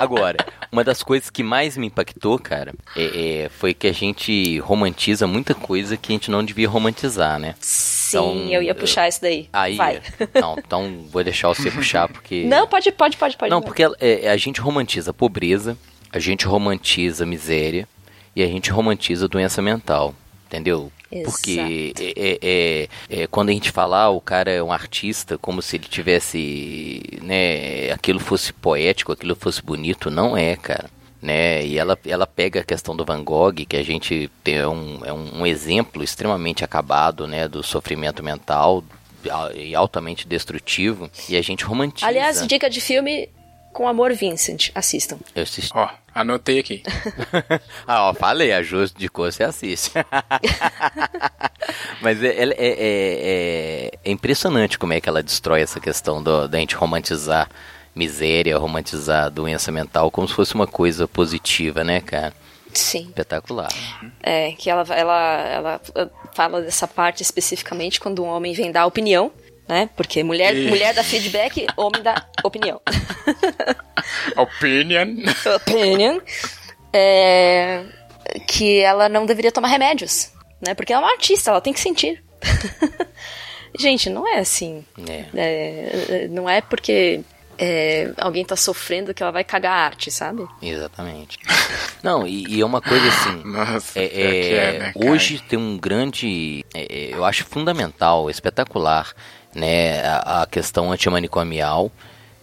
Agora, uma das coisas que mais me impactou, cara, é- é- foi que a gente romantiza muita coisa que a gente não devia romantizar, né? Sim, Então, eu ia puxar isso daí. Aí, Vai. não, então vou deixar você *laughs* puxar, porque... Não, pode, pode, pode, pode. Não, porque é, a gente romantiza a pobreza, a gente romantiza a miséria e a gente romantiza a doença mental, entendeu? Porque é, é- é- é, quando a gente fala, ah, o cara é um artista, como se ele tivesse, né, aquilo fosse poético, aquilo fosse bonito, não é, cara. Né? E ela, ela pega a questão do Van Gogh, que a gente tem é um, é um, um exemplo extremamente acabado, né, do sofrimento mental e altamente destrutivo, e a gente romantiza. Aliás, dica de filme com amor Vincent. Assistam. Eu assisti. Ó, anotei aqui. *laughs* ah, ó, falei, a Jus de cor você assiste. *laughs* Mas é, é, é- é- é impressionante como é que ela destrói essa questão do, da gente romantizar miséria, romantizar doença mental como se fosse uma coisa positiva, né, cara? Sim. Espetacular. É, que ela, ela, ela uh, fala dessa parte especificamente quando um homem vem dar opinião, né? Porque mulher, Ih. mulher dá feedback, homem dá opinião. *laughs* Opinion. *laughs* opinion. É, que ela não deveria tomar remédios, né? Porque ela é uma artista, ela tem que sentir. *laughs* Gente, não é assim. É. É, não é porque é, alguém tá sofrendo que ela vai cagar a arte, sabe? Exatamente. Não, e, e é uma coisa assim. Nossa, É, é, é, né, hoje tem um grande, é, é, eu acho fundamental, espetacular, né, a, a questão antimanicomial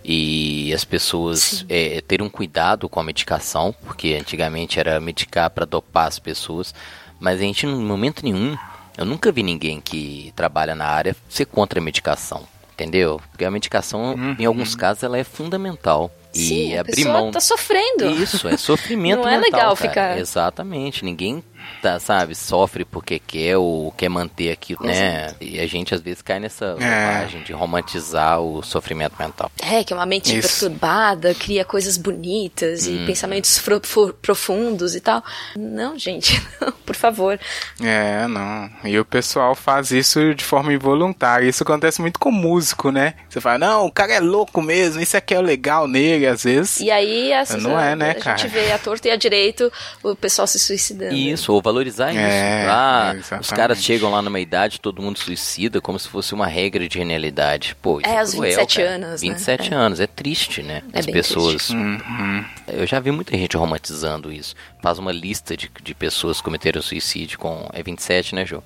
e as pessoas é, terem um cuidado com a medicação, porque antigamente era medicar para dopar as pessoas, mas a gente, em momento nenhum, eu nunca vi ninguém que trabalha na área ser contra a medicação. Entendeu? Porque a medicação, em alguns casos, ela é fundamental. E Sim, a abrir pessoa mão. tá sofrendo. Isso, é sofrimento Não é mental, legal cara. ficar- Exatamente. Ninguém, tá, sabe, sofre porque quer ou quer manter aquilo, né? E a gente às vezes cai nessa bobagem de romantizar o sofrimento mental. É, que é uma mente Isso. perturbada, cria coisas bonitas Hum. e pensamentos fro- fu- profundos e tal. Não, gente, *laughs* não, por favor. É, não. E o pessoal faz isso de forma involuntária. Isso acontece muito com músico, né? Você fala, não, o cara é louco mesmo, isso aqui é o legal nele, às vezes. E aí, essa, Não é, né, a cara? gente vê a torta e a direito o pessoal se suicidando. Isso, ou valorizar isso. É, ah, é, os caras chegam lá numa idade, todo mundo suicida, como se fosse uma regra de genialidade. Pô, isso É, é, aos cruel, 27 cara. anos, né? 27 anos, é triste, né? É As bem pessoas. Uhum. Eu já vi muita gente romantizando isso. Faz uma lista de, de pessoas que cometeram suicídio com. É 27, né, Jô?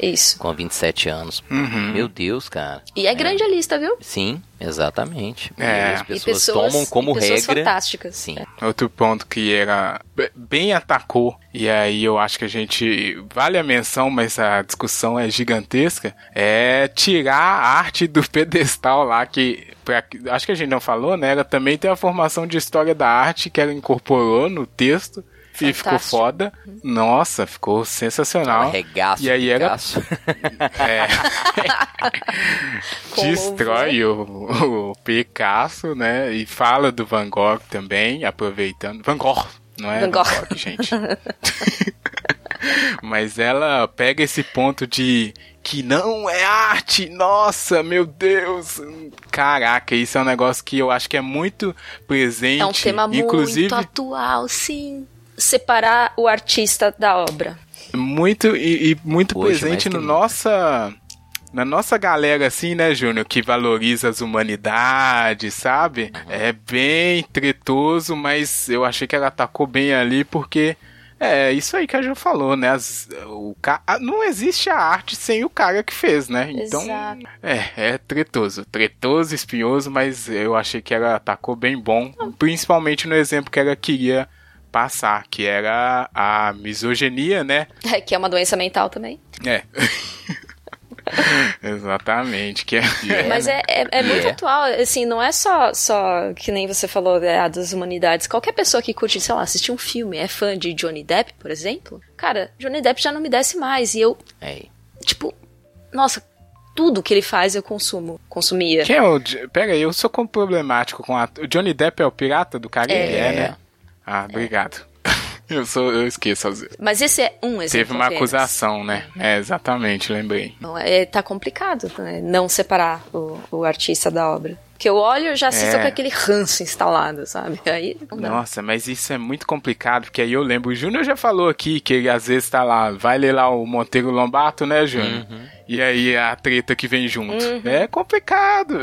Isso. Com 27 anos. Uhum. Meu Deus, cara. E é grande a lista, viu? Sim, exatamente. É. E as E pessoas, pessoas, tomam como e pessoas regra. fantásticas. Sim. É. Outro ponto que era bem atacou, e aí eu acho que a gente. Vale a menção, mas a discussão é gigantesca. É tirar a arte do *laughs* pedestal lá, que. pra- acho que a gente não falou, né? Ela também tem a formação de história da arte que ela incorporou no texto. E ficou Fantástico. foda. Nossa, ficou sensacional. Arregaço, E aí era Picasso. *laughs* É. *laughs* Destrói o, o Picasso, né? E fala do Van Gogh também, aproveitando. Van Gogh, não é Van Van Gogh. Gogh, gente. *laughs* Mas ela pega esse ponto de que não é arte, nossa, meu Deus. Caraca, isso é um negócio que eu acho que é muito presente. É um tema inclusive, muito atual, sim. Separar o artista da obra. muito e, e muito Hoje, presente no nossa na nossa galera assim, né, Júnior, que valoriza as humanidades, sabe? É bem tretoso, mas eu achei que ela atacou bem ali porque é isso aí que a Ju falou, né? As- o, a- não existe a arte sem o cara que fez, né? Então, Exato. é, é tretoso. Tretoso, espinhoso, mas eu achei que ela atacou bem bom. Principalmente no exemplo que ela queria passar, que era a misoginia, né? É, que é uma doença mental também. É. *laughs* Exatamente. Que é, Mas é, é, é muito é. atual, assim, não é só, só que nem você falou é, a das humanidades. Qualquer pessoa que curte, sei lá, assistir um filme, é fã de Johnny Depp, por exemplo, cara, Johnny Depp já não me desce mais. E eu, É. tipo, Nossa, tudo que ele faz eu consumo. Consumia. Quem é o. Pera aí, eu sou problemático com a. O Johnny Depp é o pirata do Caribe? É. né? Ah, obrigado. *laughs* eu, sou, eu esqueço às vezes. Mas esse é um exemplo. Teve uma apenas. acusação, né? É, exatamente, lembrei. É, tá complicado né, não separar o, o artista da obra. Porque eu olho e já assisto É. com aquele ranço instalado, sabe? Aí. Nossa, mas isso é muito complicado, porque aí eu lembro, o Júnior já falou aqui que ele às vezes tá lá, vai ler lá o Monteiro Lombato, né, Júnior? E aí a treta que vem junto. É complicado.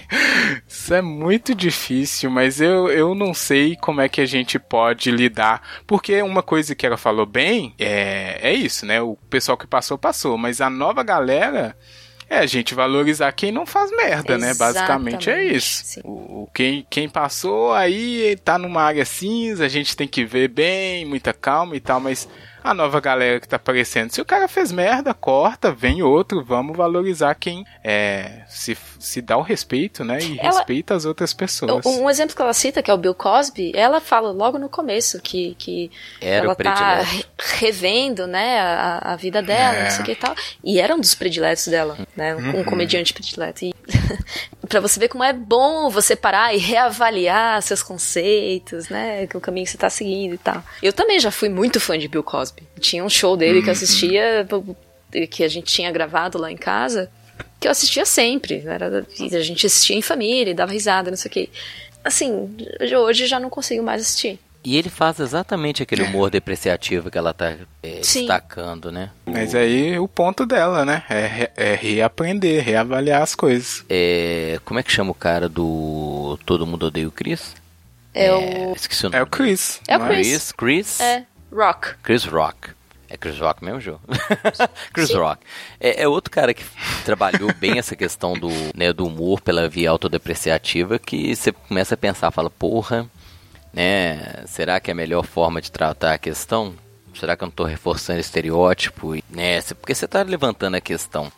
*laughs* isso é muito difícil, mas eu, eu não sei como é que a gente pode lidar. Porque uma coisa que ela falou bem é, é isso, né? O pessoal que passou, passou. Mas a nova galera. É a gente valorizar quem não faz merda, né? Basicamente é Exatamente, isso. sim. O- quem, quem passou aí tá numa área cinza, a gente tem que ver bem, muita calma e tal, mas a nova galera que tá aparecendo, se o cara fez merda, corta, vem outro, vamos valorizar quem é, se, se dá o respeito, né? E Ela- respeita as outras pessoas. Um um exemplo que ela cita, que é o Bill Cosby, ela fala logo no começo que, que Era ela tá revendo, né, a, a vida dela, É. não sei o que e tal. E era um dos prediletos dela, né? Um comediante predileto. E *laughs* pra você ver como é bom você parar e reavaliar seus conceitos, né? O caminho que você tá seguindo e tal. Eu também já fui muito fã de Bill Cosby. Tinha um show dele que eu assistia, que a gente tinha gravado lá em casa que eu assistia sempre. Era, a gente assistia em família, dava risada, não sei o quê. Assim, hoje já não consigo mais assistir. E ele faz exatamente aquele humor depreciativo que ela tá é, Sim. destacando, né? Mas aí o ponto dela, né? É, é reaprender, reavaliar as coisas. É, como é que chama o cara do Todo Mundo Odeia o Chris? É, o. Esqueci o nome. É o Chris. É o não Chris. Chris, Chris, É, Rock. Chris Rock. É Chris Rock mesmo, Joe? *laughs* Chris Rock. É, é outro cara que trabalhou bem essa questão do, né, do humor pela via autodepreciativa que você começa a pensar, fala, porra, né, será que é a melhor forma de tratar a questão? Será que eu não estou reforçando estereótipo? E, Né, porque você está levantando a questão,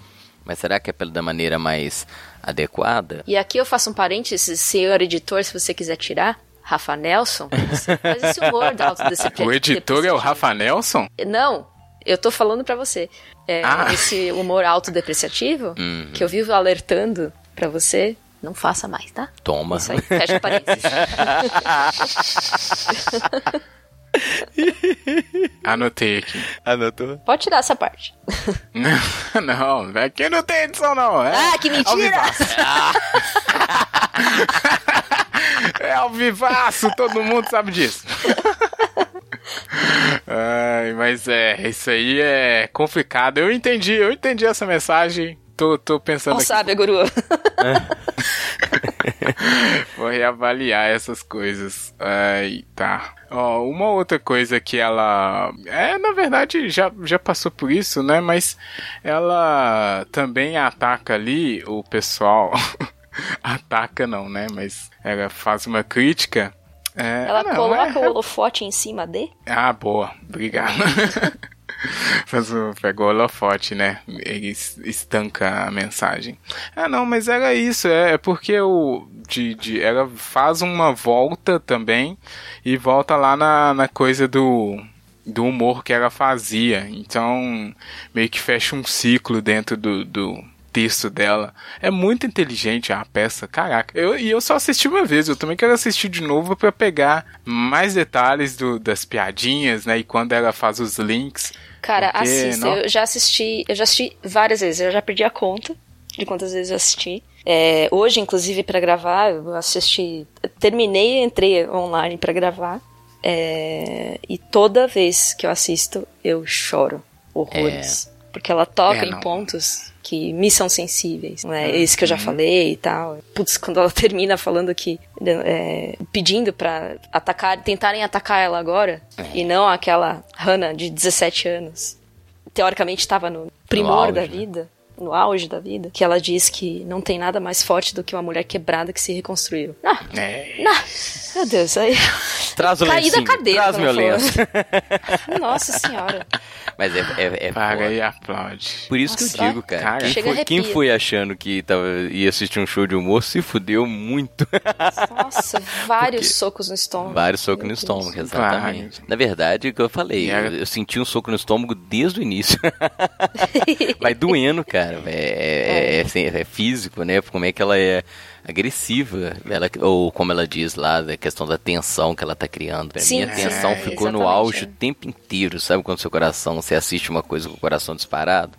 mas será que é pela da maneira mais adequada? E aqui eu faço um parênteses, senhor editor, se você quiser tirar. Rafa Nelson, você faz esse humor da autodepreciação. *laughs* O editor é o Rafa Nelson? Não, eu tô falando pra você. É, Ah. Esse humor autodepreciativo, Uhum. que eu vivo alertando pra você, não faça mais, tá? Toma. Isso aí, fecha parênteses. *laughs* Anotei aqui. Anotou? Pode tirar essa parte. *laughs* não, aqui não tem edição não. É Ah, que mentira! *laughs* É ao vivaço, todo mundo sabe disso. Ai, mas é, isso aí é complicado. Eu entendi, eu entendi essa mensagem. Tô, tô pensando Não aqui. sabe, guru. *laughs* Vou reavaliar essas coisas. Ai, tá. Ó, uma outra coisa que ela. É, na verdade, já, já passou por isso, né? Mas ela também ataca ali o pessoal. *laughs* ataca não, né? Mas ela faz uma crítica. É, Ela não, coloca é- o holofote em cima de. ah, boa. Obrigado. *laughs* *laughs* Faz pega o holofote, né? Ele es- estanca a mensagem. Ah, não, mas era isso. É, é porque o, de, de, ela faz uma volta também e volta lá na, na coisa do, do humor que ela fazia. Então, meio que fecha um ciclo dentro do, do texto dela. É muito inteligente a peça, caraca. Eu, e eu só assisti uma vez, eu também quero assistir de novo pra pegar mais detalhes do, das piadinhas, né? E quando ela faz os links. Cara, Porque, assista. não- Eu já assisti, eu já assisti várias vezes. Eu já perdi a conta de quantas vezes eu assisti. É, hoje, inclusive, pra gravar, eu assisti. Terminei, entrei online pra gravar. É, e toda vez que eu assisto, eu choro horrores. Porque ela toca É, em pontos que me são sensíveis. Né? Isso que eu já falei e tal. Putz, quando ela *laughs* termina falando que. é, pedindo pra atacar, tentarem atacar ela agora. E não aquela Hannah de 17 anos. Teoricamente estava no primor auge, da né? No auge da vida, que ela diz que não tem nada mais forte do que uma mulher quebrada que se reconstruiu. Ah, É, não, meu Deus, aí. Traz o Caí da lencinho, cadeira traz meu lenço. *laughs* Nossa senhora. Mas é, é, é Paga foda. e aplaude. Por isso que Nossa, eu digo, cara. cara. Quem, foi, quem foi achando que tava, ia assistir um show de humor se fudeu muito. Nossa, vários Porque- socos no estômago. Vários socos no estômago, exatamente. Vários. Na verdade, o que eu falei, eu, eu senti um soco no estômago desde o início. *laughs* Vai doendo, cara. É, é, é, assim, é físico, né? Como é que ela é agressiva. Ela, ou como ela diz lá, da questão da tensão que ela tá criando. Pra Sim, mim, a tensão é, ficou no auge é. o tempo inteiro. Sabe quando seu coração, você assiste uma coisa com o coração disparado?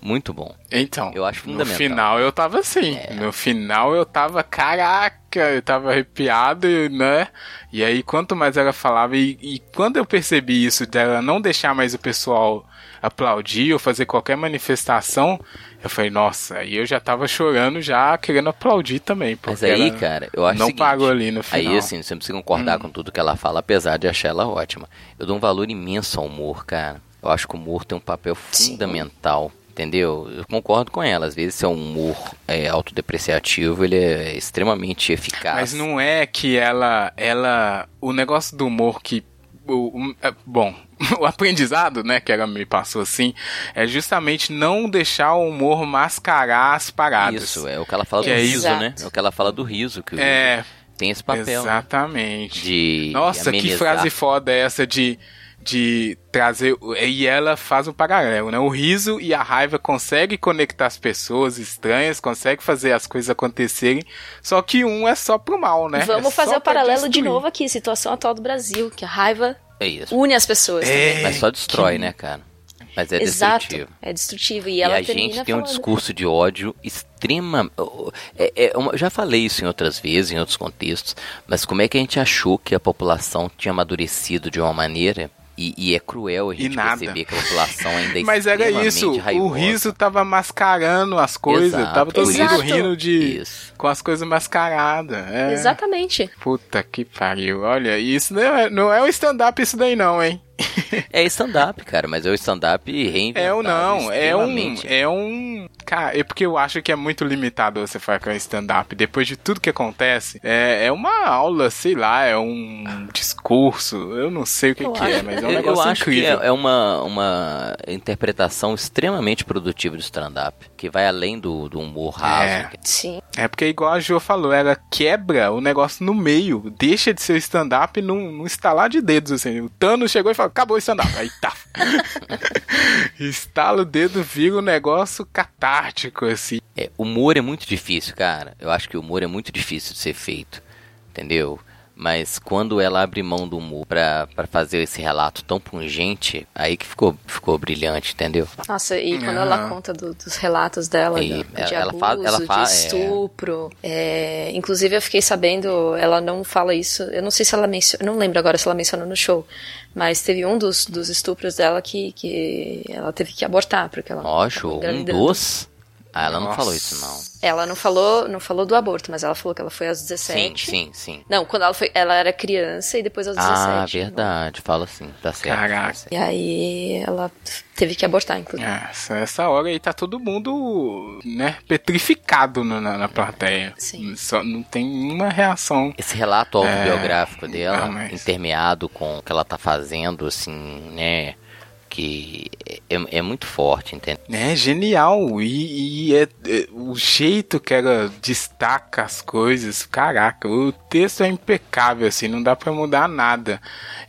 Muito bom. Então, Eu acho no fundamental. final eu tava assim. No final eu tava, caraca, eu tava arrepiado, né? E aí, quanto mais ela falava, e, e quando eu percebi isso, dela não deixar mais o pessoal aplaudir ou fazer qualquer manifestação, eu falei, nossa, aí eu já tava chorando, já querendo aplaudir também. Mas aí, cara, eu acho o Não seguinte, pagou ali no final. Hum. Aí, assim, você não precisa concordar com tudo que ela fala, apesar de achar ela ótima. Eu dou um valor imenso ao humor, cara. Eu acho que o humor tem um papel Sim. fundamental, entendeu? Eu concordo com ela. Às vezes, se é um humor é, autodepreciativo, ele é extremamente eficaz. Mas não é que ela, ela, o negócio do humor que, o, o- é, bom, *laughs* o aprendizado, né, que ela me passou assim, é justamente não deixar o humor mascarar as paradas. Isso, é o que ela fala Que do é riso, isso. né? É o que ela fala do riso, que o É, tem esse papel né? exatamente. de Nossa, que frase foda é essa de de trazer e ela faz um paralelo, né? O riso e a raiva conseguem conectar as pessoas estranhas, consegue fazer as coisas acontecerem, só que um é só pro mal, né? Vamos É fazer o paralelo de novo aqui, situação atual do Brasil, que a raiva É isso. une as pessoas. É, também. Mas só destrói, que- né, cara? Mas é Exato, destrutivo. é destrutivo. E, E, ela a gente tem um falando, discurso de ódio extrema. É, é uma- eu já falei isso em outras vezes, em outros contextos, mas como é que a gente achou que a população tinha amadurecido de uma maneira? E, e é cruel a gente nada. perceber que a população ainda é *laughs* Mas era isso, o raivosa. riso tava mascarando as coisas, Exato, tava todo mundo rindo de Isso. com as coisas mascaradas. É. Exatamente. Puta que pariu. Olha, isso não é, não é um stand-up isso daí não, hein? É stand-up, cara, mas é o stand-up reinventado. É ou não, é um, é um, cara, é porque eu acho que é muito limitado você fazer com stand-up. Depois de tudo que acontece, é, é uma aula, sei lá, é um discurso, eu não sei o que, que é, acho- mas é um Eu- negócio eu acho incrível. que é, é uma, uma interpretação extremamente produtiva do stand-up, que vai além do, do humor raso. É. Sim. É porque, igual a Jo falou, ela quebra o negócio no meio, deixa de ser stand-up num, num estalar de dedos, assim. O Thanos chegou e falou, acabou o stand-up. Aí tá. *laughs* Estala o dedo, vira um negócio catártico, assim. É, humor é muito difícil, cara. Eu acho que o humor é muito difícil de ser feito, entendeu? Mas quando ela abre mão do humor pra, pra fazer esse relato tão pungente, aí que ficou, ficou brilhante, entendeu? Nossa, e quando Aham. ela conta do- dos relatos dela, E da- de ela abuso, fala- ela fala- de é. estupro. é, inclusive, eu fiquei sabendo, ela não fala isso, eu não sei se ela menciona, não lembro agora se ela mencionou no show, mas teve um dos, dos estupros dela que, que ela teve que abortar, porque ela Ó, tava show, um dos. Ah, ela não Nossa. falou isso, não. Ela não falou, não falou do aborto, mas ela falou que ela foi aos Sim, 17. sim, sim. Não, quando ela foi, ela era criança e depois aos 17. Ah, verdade, fala assim, tá certo. Caraca. tá certo. E aí ela teve que abortar, inclusive. Essa, essa hora aí tá todo mundo, né, petrificado no- na, na plateia. Sim. Só, não tem nenhuma reação. Esse relato autobiográfico dela, ah, mas- intermeado com o que ela tá fazendo, assim, né? Que é, é muito forte, entende? É genial. E, e é, é- o jeito que ela destaca as coisas, caraca, o texto é impecável, assim, não dá pra mudar nada.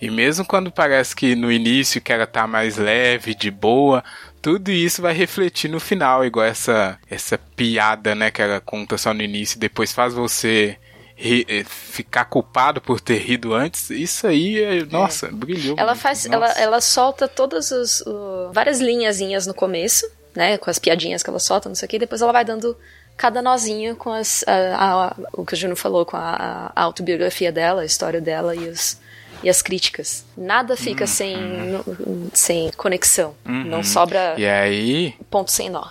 E mesmo quando parece que no início que ela tá mais leve, de boa, tudo isso vai refletir no final, igual essa, essa piada, né, que ela conta só no início depois faz você ri- eh, ficar culpado por ter rido antes. Isso aí, é, nossa, brilhou. Ela faz, nossa. ela, ela solta todas as o- várias linhazinhas no começo, né, com as piadinhas que ela solta, não sei o que, e depois ela vai dando cada nozinho com as, a- a- o que o Juno falou, com a, a autobiografia dela, a história dela e os e as críticas. Nada fica sem, no- sem conexão. Não sobra E aí, ponto sem nó.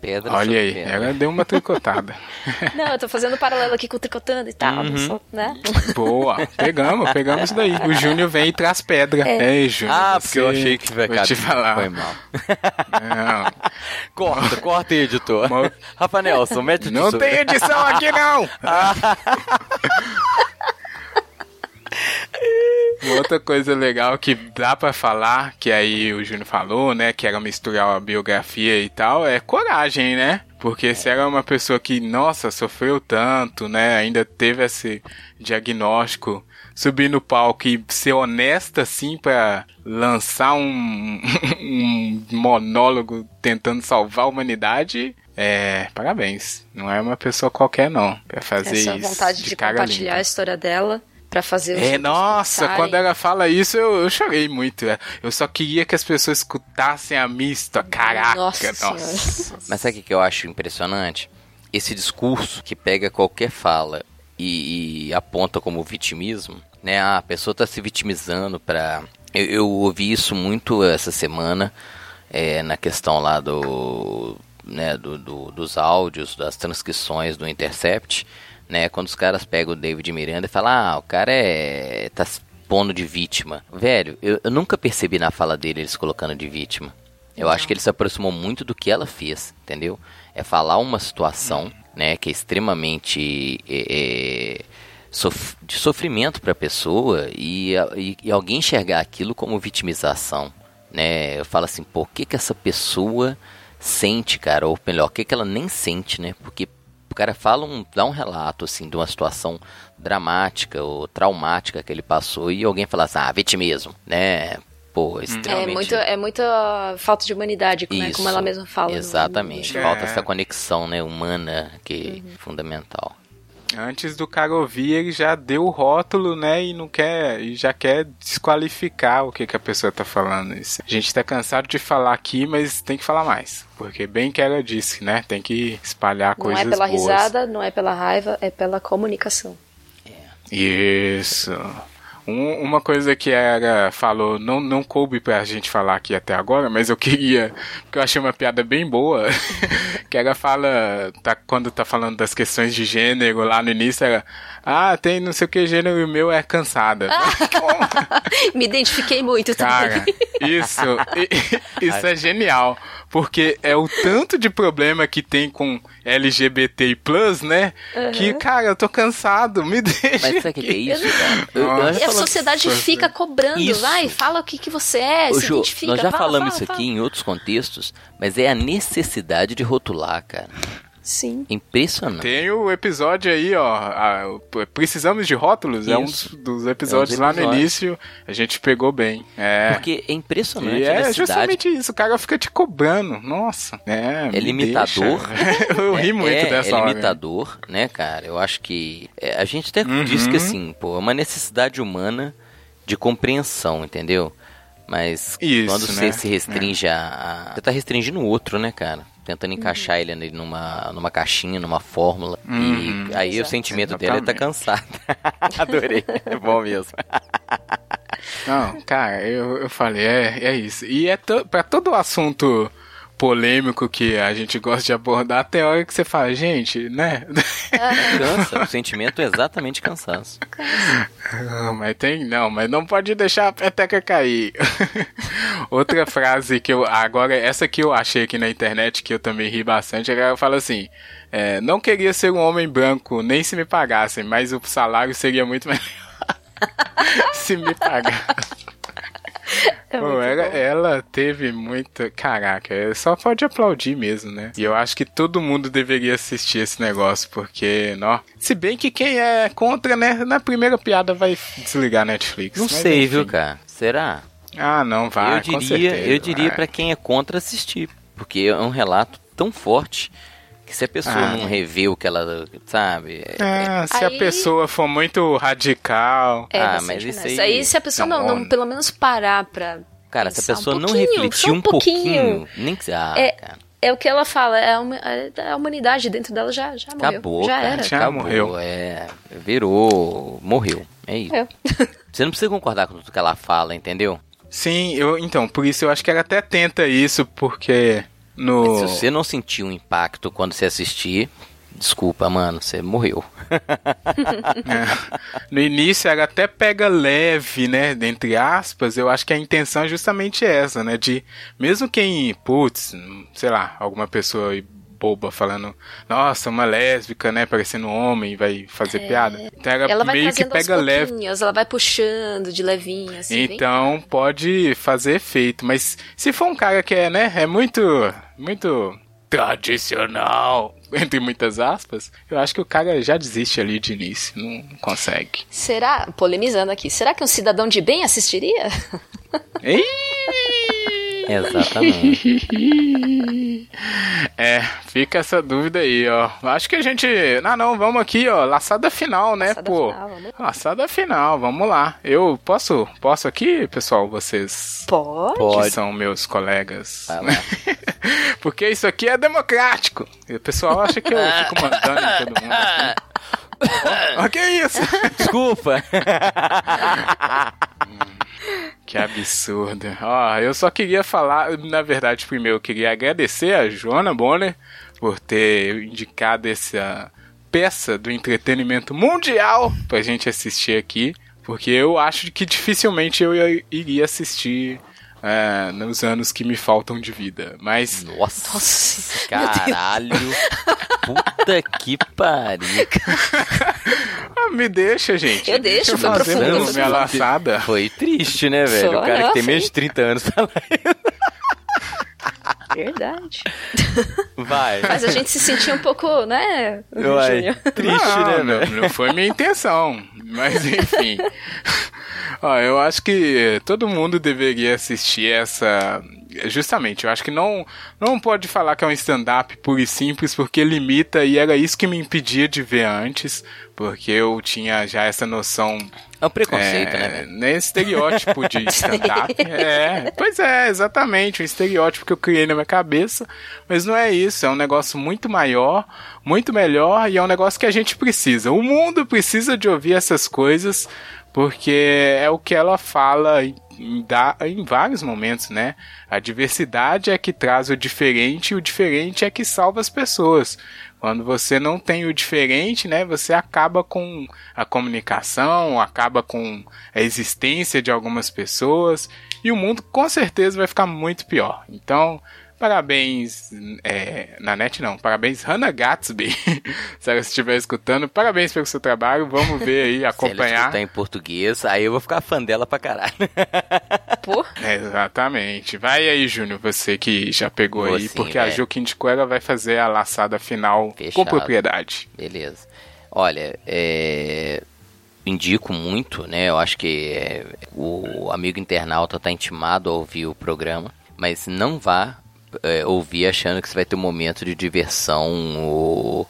Pedra olha aí, pedra. ela deu uma tricotada. *laughs* Não, eu tô fazendo um paralelo aqui com o tricotando e tal, só, né? Boa, pegamos, pegamos isso daí. O Júnior vem e traz pedra. É, Júnior. Ah, porque eu achei que vai Vou te falar. Foi mal. Não, *laughs* Corta, corta aí, editor. Rafa Nelson, mete o não tem edição aqui, não! *laughs* Uma outra coisa legal que dá pra falar, que aí o Júnior falou, né, que era misturar a biografia e tal, é coragem, né? Porque se era uma pessoa que, nossa, sofreu tanto, né, ainda teve esse diagnóstico, subir no palco e ser honesta assim pra lançar um, *laughs* um monólogo tentando salvar a humanidade, é, parabéns. Não é uma pessoa qualquer, não. Pra fazer Essa isso. vontade de, cara compartilhar limpa. a história dela pra fazer os É, nossa, pensarem. quando ela fala isso, eu, eu chorei muito. é. Eu só queria que as pessoas escutassem a história. Caraca, Nossa nossa. *laughs* Mas sabe o que que eu acho impressionante? Esse discurso que pega qualquer fala e, e aponta como vitimismo, né? Ah, a pessoa está se vitimizando para. Eu, eu ouvi isso muito essa semana é, na questão lá do, né, do, do- dos áudios, das transcrições do Intercept, né? Quando os caras pegam o David Miranda e falam, ah, o cara é tá se pondo de vítima. Velho, eu, eu nunca percebi na fala dele eles colocando de vítima. Eu acho que ele se aproximou muito do que ela fez, entendeu? É falar uma situação, né, que é extremamente é, é, sof- de sofrimento para a pessoa e, e- e alguém enxergar aquilo como vitimização, né? Eu falo assim, o que que essa pessoa sente, cara? Ou melhor, o que que ela nem sente, né? Porque o cara fala um, dá um relato assim de uma situação dramática ou traumática que ele passou e alguém fala assim, ah, vitimismo, né? Pô, É, extremamente muito, é muita falta de humanidade, como isso, ela mesma fala. Exatamente. no- Falta É. essa conexão, né, humana que Uhum. é fundamental. Antes do cara ouvir, ele já deu o rótulo, né? E não quer. E já quer desqualificar o que, que a pessoa tá falando. Isso. A gente tá cansado de falar aqui, mas tem que falar mais. Porque bem que ela disse, né? Tem que espalhar Não coisas é pela boas. risada, não é pela raiva, é pela comunicação. Isso. Um- uma coisa que ela falou, não, não coube pra gente falar aqui até agora, mas eu *laughs* queria, porque eu achei uma piada bem boa, *laughs* que ela fala, tá, quando tá falando das questões de gênero lá no início, ela, ah, tem não sei o que gênero e o meu é cansada. *laughs* Me identifiquei muito Cara, também. isso, isso é genial. Porque é o tanto de problema que tem com LGBT plus, né? Que, cara, eu tô cansado, me *laughs* deixa. Mas sabe o que, que é aqui. isso, cara? Eu- nós E a sociedade Nossa. fica cobrando, Isso. vai, fala o que, que você é, Ô, se Jô, identifica. nós já fala, falamos fala, isso aqui fala. em outros contextos, mas é a necessidade de rotular, cara. Sim. Impressionante. Tem o episódio aí, ó. a- Precisamos de rótulos? É um dos, Isso. dos episódios É um dos lá no episódios. início. A gente pegou bem. É. Porque é impressionante E é necessidade. justamente isso, o cara fica te cobrando. Nossa. É, me limitador. *laughs* Eu ri é, muito é, dessa é hora. limitador, né, cara? Eu acho que é, a gente até Uhum. diz que assim, pô, é uma necessidade humana de compreensão, entendeu? Mas Isso, quando você né? se restringe a, a- você tá restringindo o outro, né, cara? Tentando encaixar ele ali numa, numa caixinha, numa fórmula. Uhum. E aí o Exato. sentimento dele é tá cansado. *laughs* Adorei. É bom mesmo. Não, cara, eu, eu falei, é, é isso. E é to, pra todo assunto polêmico que a gente gosta de abordar, tem hora que você fala, gente, né? *laughs* Cansa. O sentimento é exatamente cansaço. Ah, mas tem, não, mas não pode deixar a peteca cair. *laughs* Outra frase que eu, agora, essa que eu achei aqui na internet, que eu também ri bastante, é que ela fala assim, é, não queria ser um homem branco, nem se me pagassem, mas o salário seria muito melhor *laughs* se me pagassem. É Pô, ela, bom. ela teve muita. Caraca, é só pode aplaudir mesmo, né? E eu acho que todo mundo deveria assistir esse negócio, porque, ó. Se bem que quem é contra, né? Na primeira piada vai desligar a Netflix. Não mas sei, enfim. viu, cara? Será? Ah, não, vai. eu com diria, certeza, eu diria vai. para quem é contra assistir, porque é um relato tão forte se a pessoa Ah. não rever o que ela, sabe? é- Ah, se a Aí- pessoa for muito radical. É Ah, mas isso aí- aí... se a pessoa Não, não, não pelo menos parar pra. cara, se a pensar um pessoa não refletir só um pouquinho, nem que ah, É, cara, É o que ela fala, é a, é a humanidade dentro dela já, já morreu. acabou, já cara, era. Já acabou, morreu. é, virou, morreu, é isso. É. *laughs* Você não precisa concordar com tudo que ela fala, entendeu? Sim, eu, então, por isso eu acho que ela até tenta isso, porque no. Se você não sentir um impacto quando você assistir, desculpa, mano, você morreu. É. *laughs* No início ela até pega leve, né? Entre aspas, eu acho que a intenção é justamente essa, né? De mesmo quem, putz, sei lá, alguma pessoa boba, falando, nossa, uma lésbica, né, parecendo um homem, vai fazer piada. Então ela, Ela vai meio que pega leve. ela vai puxando de levinho, assim. bem- Então pode fazer efeito, mas se for um cara que é, né, é muito, muito tradicional, *laughs* entre muitas aspas, eu acho que o cara já desiste ali de início, não consegue. Será, polemizando aqui, será que um cidadão de bem assistiria? *laughs* Ih! Exatamente. *laughs* É, fica essa dúvida aí, ó. Acho que a gente. Não, não, vamos aqui, ó. Laçada final, né, Laçada pô? final, vamos. Laçada final, vamos lá. Eu posso, posso aqui, pessoal, vocês Pode. que Pode. são meus colegas. *laughs* Porque isso aqui é democrático. E o pessoal acha que eu fico mandando em todo mundo. Assim. *laughs* Ó, ó, que isso? Desculpa. Que absurdo. Ó, eu só queria falar, na verdade, primeiro eu queria agradecer a Joana Bonner por ter indicado essa peça do entretenimento mundial pra gente assistir aqui, porque eu acho que dificilmente eu ia- iria assistir é, nos anos que me faltam de vida. Mas Nossa, Nossa, caralho. Puta que pariu. *laughs* ah, me deixa, gente. Eu deixo, eu foi fazer profundo, minha laçada. Foi triste, né, velho? Foi, o cara não, que tem menos de 30 anos fala *laughs* Verdade. Vai. Faz a gente se sentir um pouco, né, Uai, triste, não, né, não, não foi minha intenção. Mas enfim. *laughs* Ó, eu acho que todo mundo deveria assistir essa. Justamente, eu acho que não, não pode falar que é um stand-up puro e simples, porque limita, e era isso que me impedia de ver antes, porque eu tinha já essa noção É um preconceito, é, né, velho? né, estereótipo de *laughs* stand-up. é, pois é, exatamente, um estereótipo que eu criei na minha cabeça. Mas não é isso, é um negócio muito maior, muito melhor e é um negócio que a gente precisa. O mundo precisa de ouvir essas coisas porque é o que ela fala em, em vários momentos, né? A diversidade é que traz o diferente e o diferente é que salva as pessoas. Quando você não tem o diferente, né, você acaba com a comunicação, acaba com a existência de algumas pessoas e o mundo com certeza vai ficar muito pior. Então, parabéns, é, na net não, parabéns Hannah Gatsby, *laughs* se ela estiver escutando, parabéns pelo seu trabalho, vamos ver aí, *laughs* Se ela acompanhar. escutar em português, aí eu vou ficar fã dela pra caralho. *laughs* *laughs* Exatamente. Vai aí, Júnior, você que já pegou Vou aí, sim, porque a velho. Ju que indicou, ela vai fazer a laçada final com Fechado. propriedade. Beleza. Olha, é, indico muito, né? Eu acho que é, o amigo internauta tá intimado a ouvir o programa, mas não vá é, ouvir achando que você vai ter um momento de diversão ou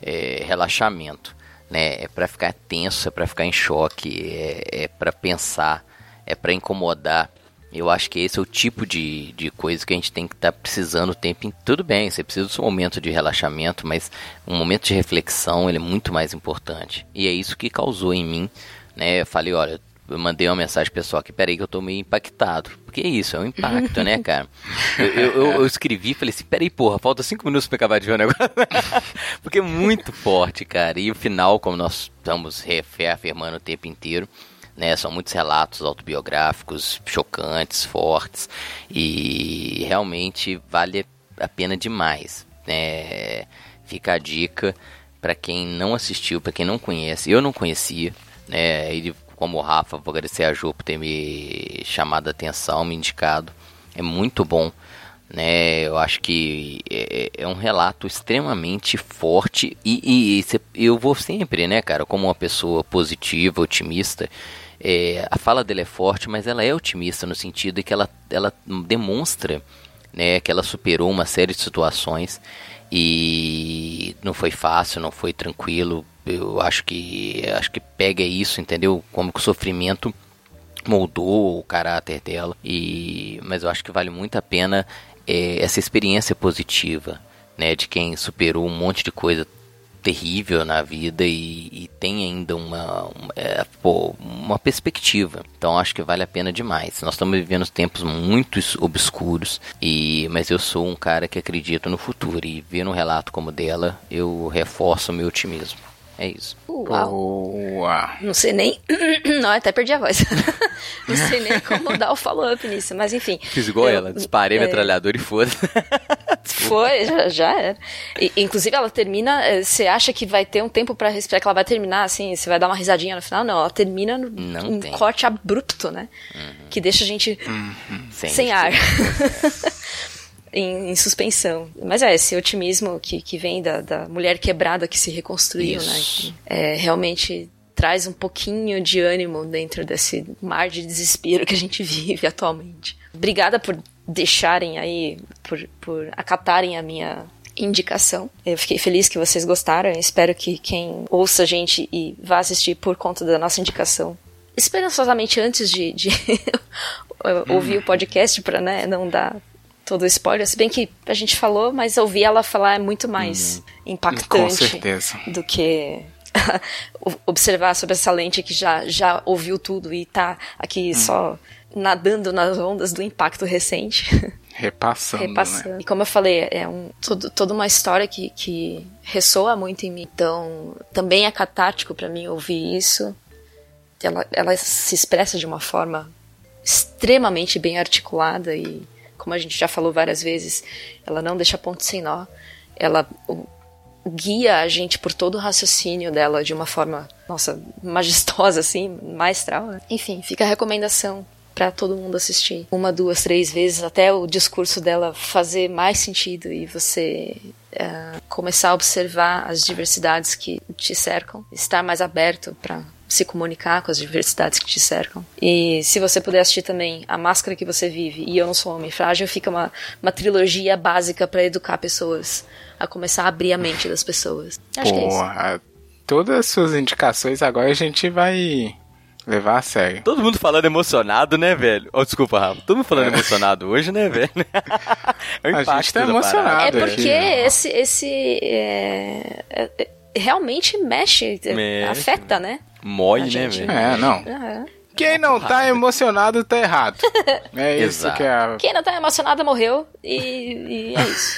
é, relaxamento, né? É para ficar tenso, é para ficar em choque, é, é para pensar, é para incomodar. Eu acho que esse é o tipo de, de coisa que a gente tem que estar precisando o tempo inteiro. Tudo bem, você precisa do seu momento de relaxamento, mas um momento de reflexão ele é muito mais importante. E é isso que causou em mim, né? Eu falei, olha, eu mandei uma mensagem pessoal aqui, peraí que eu tô meio impactado. Porque é isso, é um impacto, né, cara? *laughs* Eu, eu, eu- eu escrevi e falei assim, peraí, porra, falta cinco minutos pra acabar de ver o negócio. *laughs* Porque é muito forte, cara. E o final, como nós estamos re- reafirmando o tempo inteiro, né? São muitos relatos autobiográficos chocantes, fortes e realmente vale a pena demais. Né? Fica a dica para quem não assistiu, para quem não conhece. Eu não conhecia, né? E como o Rafa, vou agradecer a Ju por ter me chamado a atenção, me indicado. É muito bom né? Eu acho que é, é um relato extremamente forte e, e- e eu vou sempre, né, cara, como uma pessoa positiva, otimista. É, a fala dela é forte, mas ela é otimista no sentido de que ela, ela demonstra, né, que ela superou uma série de situações e não foi fácil, não foi tranquilo. Eu acho que acho que pega isso, entendeu? Como que o sofrimento moldou o caráter dela e mas eu acho que vale muito a pena é, essa experiência positiva né de quem superou um monte de coisa terrível na vida e, e tem ainda uma uma, é, pô, uma perspectiva. Então acho que vale a pena demais. Nós estamos vivendo tempos muito obscuros e mas eu sou um cara que acredita no futuro e vendo um relato como dela eu reforço o meu otimismo É isso. Uau. Boa. Não sei nem. *clears throat* Não, até perdi a voz. *laughs* Não sei nem como dar o follow-up nisso, mas enfim. Fiz igual Eu- ela, disparei é, metralhador e foda. *laughs* Foi, já, já era. E, inclusive, ela termina. eh, Você acha que vai ter um tempo pra respirar, que ela vai terminar assim, você vai dar uma risadinha no final? Não, ela termina no, Não um tem. corte abrupto, né? Que deixa a gente Sem, sem ar. *laughs* em, em suspensão. Mas é, esse otimismo que, que vem da, da mulher quebrada que se reconstruiu, né? Isso. Que, é, realmente traz um pouquinho de ânimo dentro desse mar de desespero que a gente *laughs* vive atualmente. Obrigada por deixarem aí, por, por acatarem a minha indicação. Eu fiquei feliz que vocês gostaram. Espero que quem ouça a gente e vá assistir por conta da nossa indicação esperançosamente antes de, de *laughs* ouvir o podcast para né, não dar todo o spoiler, se bem que a gente falou, mas ouvir ela falar é muito mais impactante Com certeza. do que *laughs* observar sobre essa lente que já, já ouviu tudo e tá aqui só nadando nas ondas do impacto recente. Repassando, *laughs* repassando. né? E como eu falei, é um, todo, toda uma história que, que ressoa muito em mim. Então, também é catártico para mim ouvir isso. Ela, ela se expressa de uma forma extremamente bem articulada e, como a gente já falou várias vezes, ela não deixa ponto sem nó. Ela guia a gente por todo o raciocínio dela de uma forma, nossa, *laughs* majestosa, assim, maestral. Né? Enfim, fica a recomendação para todo mundo assistir uma, duas, três vezes até o discurso dela fazer mais sentido e você eh, começar a observar as diversidades que te cercam, estar mais aberto para se comunicar com as diversidades que te cercam. E se você puder assistir também A Máscara que Você Vive e Eu Não Sou Homem Frágil, fica uma, uma trilogia básica para educar pessoas, a começar a abrir a mente das pessoas. Acho que é isso. Porra, todas as suas indicações agora a gente vai levar a sério. Todo mundo falando emocionado, né, velho? Oh, desculpa, Rafa. Todo mundo falando emocionado hoje, né, velho? *laughs* É o A gente tá emocionado. É porque aqui, esse, esse é, é, é, realmente mexe, é, Mexe. afeta, né? Mói, né, velho? É, não. Aham. Quem não tá emocionado tá errado. *laughs* É isso Exato. que é a Quem não tá emocionado morreu e, e é isso.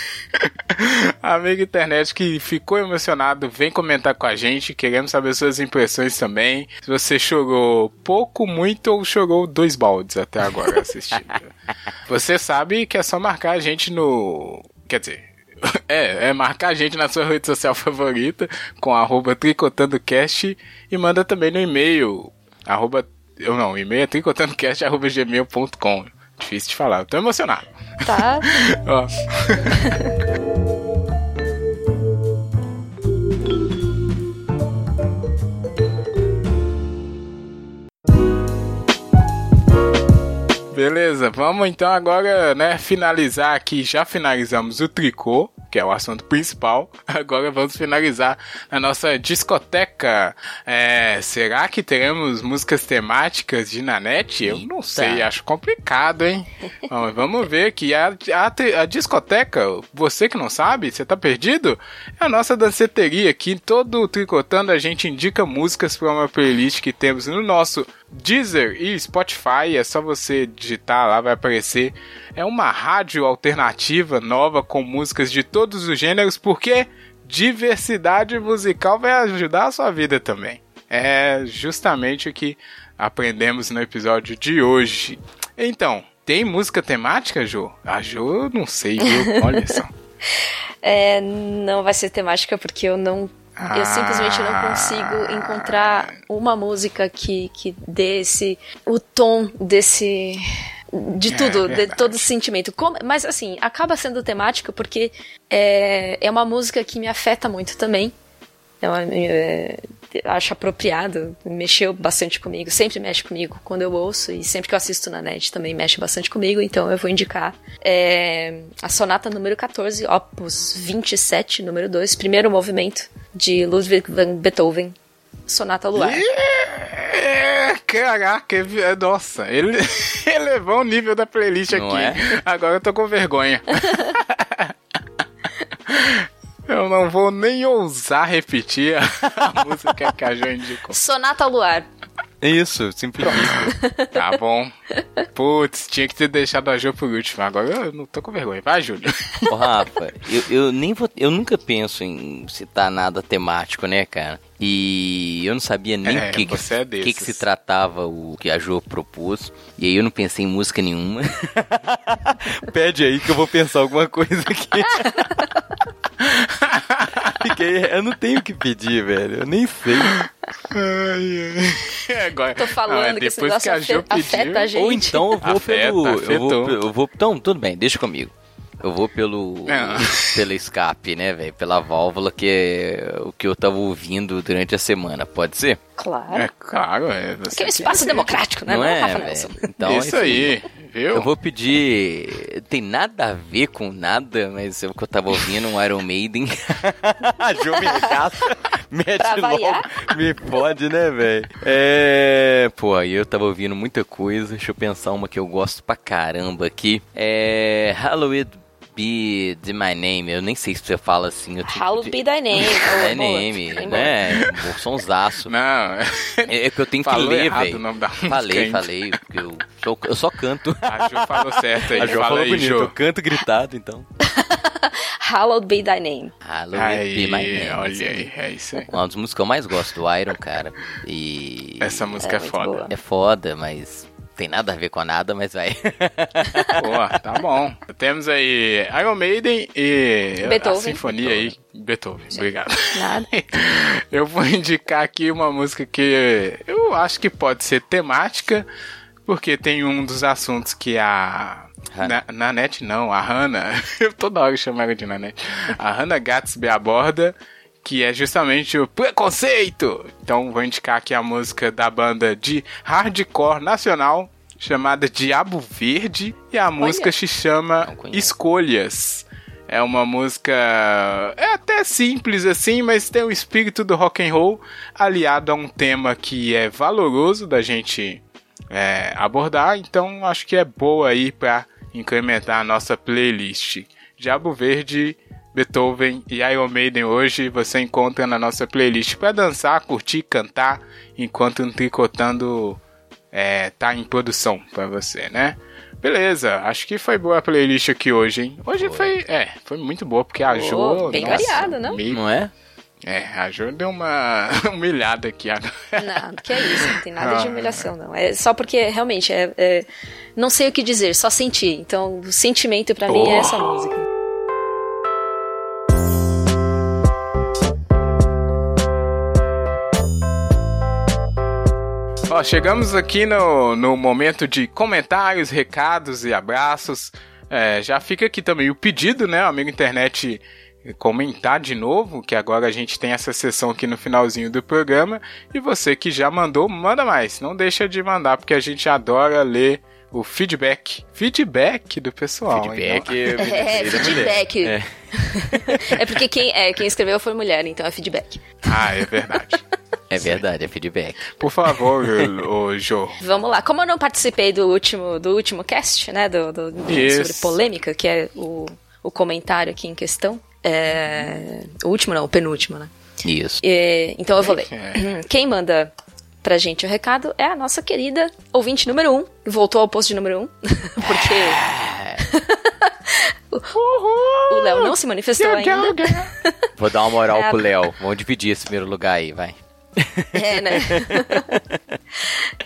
*laughs* amiga internet que ficou emocionado, vem comentar com a gente. Queremos saber suas impressões também. Se você chorou pouco, muito ou chorou dois baldes até agora assistindo. *laughs* você sabe que é só marcar a gente no. Quer dizer. *laughs* É, é marcar a gente na sua rede social favorita com arroba tricotandocast e manda também no e-mail arroba, eu não, e-mail é tricotandocast arroba gmail.com Difícil de falar, eu tô emocionado. Tá? *laughs* Ó. *laughs* Beleza, vamos então agora, né, finalizar aqui. Já finalizamos o tricô, que é o assunto principal. *laughs* Agora vamos finalizar a nossa discoteca. É, será que teremos músicas temáticas de Nanete? Eu não sei, acho complicado, hein? Vamos, vamos ver aqui. A, a, a discoteca, você que não sabe, você tá perdido? É a nossa danceteria aqui. Todo tricotando a gente indica músicas para uma playlist que temos no nosso Deezer e Spotify, é só você digitar lá, vai aparecer. É uma rádio alternativa nova com músicas de todos os gêneros, porque diversidade musical vai ajudar a sua vida também. É justamente o que aprendemos no episódio de hoje. Então, tem música temática, Jô? A Jô, não sei, viu? *laughs* Olha só. É, não vai ser temática porque eu não. Eu Ah. simplesmente não consigo encontrar uma música que, que dê esse. o tom desse. De É, tudo, de verdade. todo esse sentimento. Como- mas assim, acaba sendo temática porque é, é uma música que me afeta muito também. É uma, é, acho apropriado, mexeu bastante comigo, sempre mexe comigo quando eu ouço e sempre que eu assisto na net também mexe bastante comigo, então eu vou indicar é, a sonata número 14, opus 27, número 2, primeiro movimento de Ludwig van Beethoven, Sonata Luar. É, caraca, é- nossa, ele *laughs* elevou o nível da playlist Não aqui. é? Agora eu tô com vergonha. *laughs* não vou nem ousar repetir a *laughs* música que a Jo indicou. Sonata Luar. Isso, simplifica. Tá bom. Putz, tinha que ter deixado a Jo por último. Agora eu não tô com vergonha. Vai, Júlio. Ô, Rafa, eu, eu nem vou, eu nunca penso em citar nada temático, né, cara? E eu não sabia nem É, o que, que, é que, que se tratava o que a Jo propôs. E aí eu não pensei em música nenhuma. *laughs* Pede aí que eu vou pensar alguma coisa aqui. *laughs* *laughs* Fiquei, eu não tenho o que pedir, velho. Eu nem sei. Ai, ai. É, Agora, Tô falando não, é que esse negócio que a afe- afeta pediu, a gente. Ou então eu vou Afeta, pelo. Eu vou, eu vou. Então, tudo bem, deixa comigo. Eu vou pelo. Não. *laughs* pelo escape, né, velho? Pela válvula que é o que eu tava ouvindo durante a semana. Pode ser? Claro. É claro, é. É um espaço democrático, né? Não é, Rafa? Então, Isso assim, aí, viu? Eu vou pedir. Tem nada a ver com nada, mas eu que eu tava ouvindo um Iron Maiden. *laughs* a Jo me regaça, mete logo, me pode, né, velho? É. Pô, aí eu tava ouvindo muita coisa. Deixa eu pensar uma que eu gosto pra caramba aqui. É. Halloween Be the My Name. Eu nem sei se você fala assim. Eu tenho Hallowed que- be thy name. *laughs* Boa. name, né? Sonsaço. *laughs* Não, É é que eu tenho que Falou ler, errado velho. o nome da música Falei, falei. Eu, só, eu só canto. a Jo falou certo aí. A Jo Fala falou aí, bonito, Jo. eu canto gritado, então. *laughs* Hallowed be thy name. Halloween Aí, Be My Name. olha aí, é isso aí. Uma das músicas que eu mais gosto do Iron, cara. E. Essa música é, muito foda. boa. É foda, mas. Tem nada a ver com nada, mas vai. *laughs* Pô, tá bom. Temos aí Iron Maiden e Beethoven. a sinfonia aí. Beethoven, obrigado. Nada. *laughs* Eu vou indicar aqui uma música que eu acho que pode ser temática, porque tem um dos assuntos que a. Na, Nanette não, a Hannah. *laughs* Eu toda hora chamo ela de Nanette. A Hannah Gatsby aborda, que é justamente o preconceito. Então vou indicar aqui a música da banda de hardcore nacional, chamada Diabo Verde, e a música se chama. Escolhas. É uma música é até simples assim, mas tem o espírito do rock and roll aliado a um tema que é valoroso da gente é, abordar. Então acho que é boa aí para incrementar a nossa playlist. Diabo Verde, Beethoven e Iron Maiden hoje você encontra na nossa playlist para dançar, curtir, cantar enquanto um tricotando é, tá em produção para você, né? Beleza, acho que foi boa a playlist aqui hoje, hein? Hoje foi, é, foi muito boa, porque a Jo... bem nossa, variada, não? meio- Não é? É, a Jo deu uma *laughs* humilhada aqui agora. Não, que é isso, não tem nada de *laughs* Ah. humilhação, não. É só porque realmente é, é- não sei o que dizer, só sentir. Então, o sentimento pra mim é essa Oh. música. Ó, chegamos aqui no, no momento de comentários, recados e abraços. É, já fica aqui também o pedido, né, amigo internet, comentar de novo, que agora a gente tem essa sessão aqui no finalzinho do programa. E você que já mandou, manda mais. Não deixa de mandar, porque a gente adora ler o feedback. Feedback do pessoal. Feedback. *laughs* É, da mulher. feedback. É. *laughs* É porque quem, é, quem escreveu foi mulher, então é feedback. Ah, é verdade. *laughs* É verdade, é feedback. Por favor, ô Jô. Vamos lá. Como eu não participei do último, do último cast, né? Do, do- do- sobre polêmica, que é o, o comentário aqui em questão. É, o último não, o penúltimo, né? Isso. É, então eu vou ler. É. Quem manda pra gente o recado é a nossa querida ouvinte número 1. Um, voltou ao posto de número 1. Um, *laughs* porque. *laughs* o Léo não se manifestou ainda. *laughs* Vou dar uma moral É. pro Léo. Vamos dividir esse primeiro lugar aí, vai. É, né?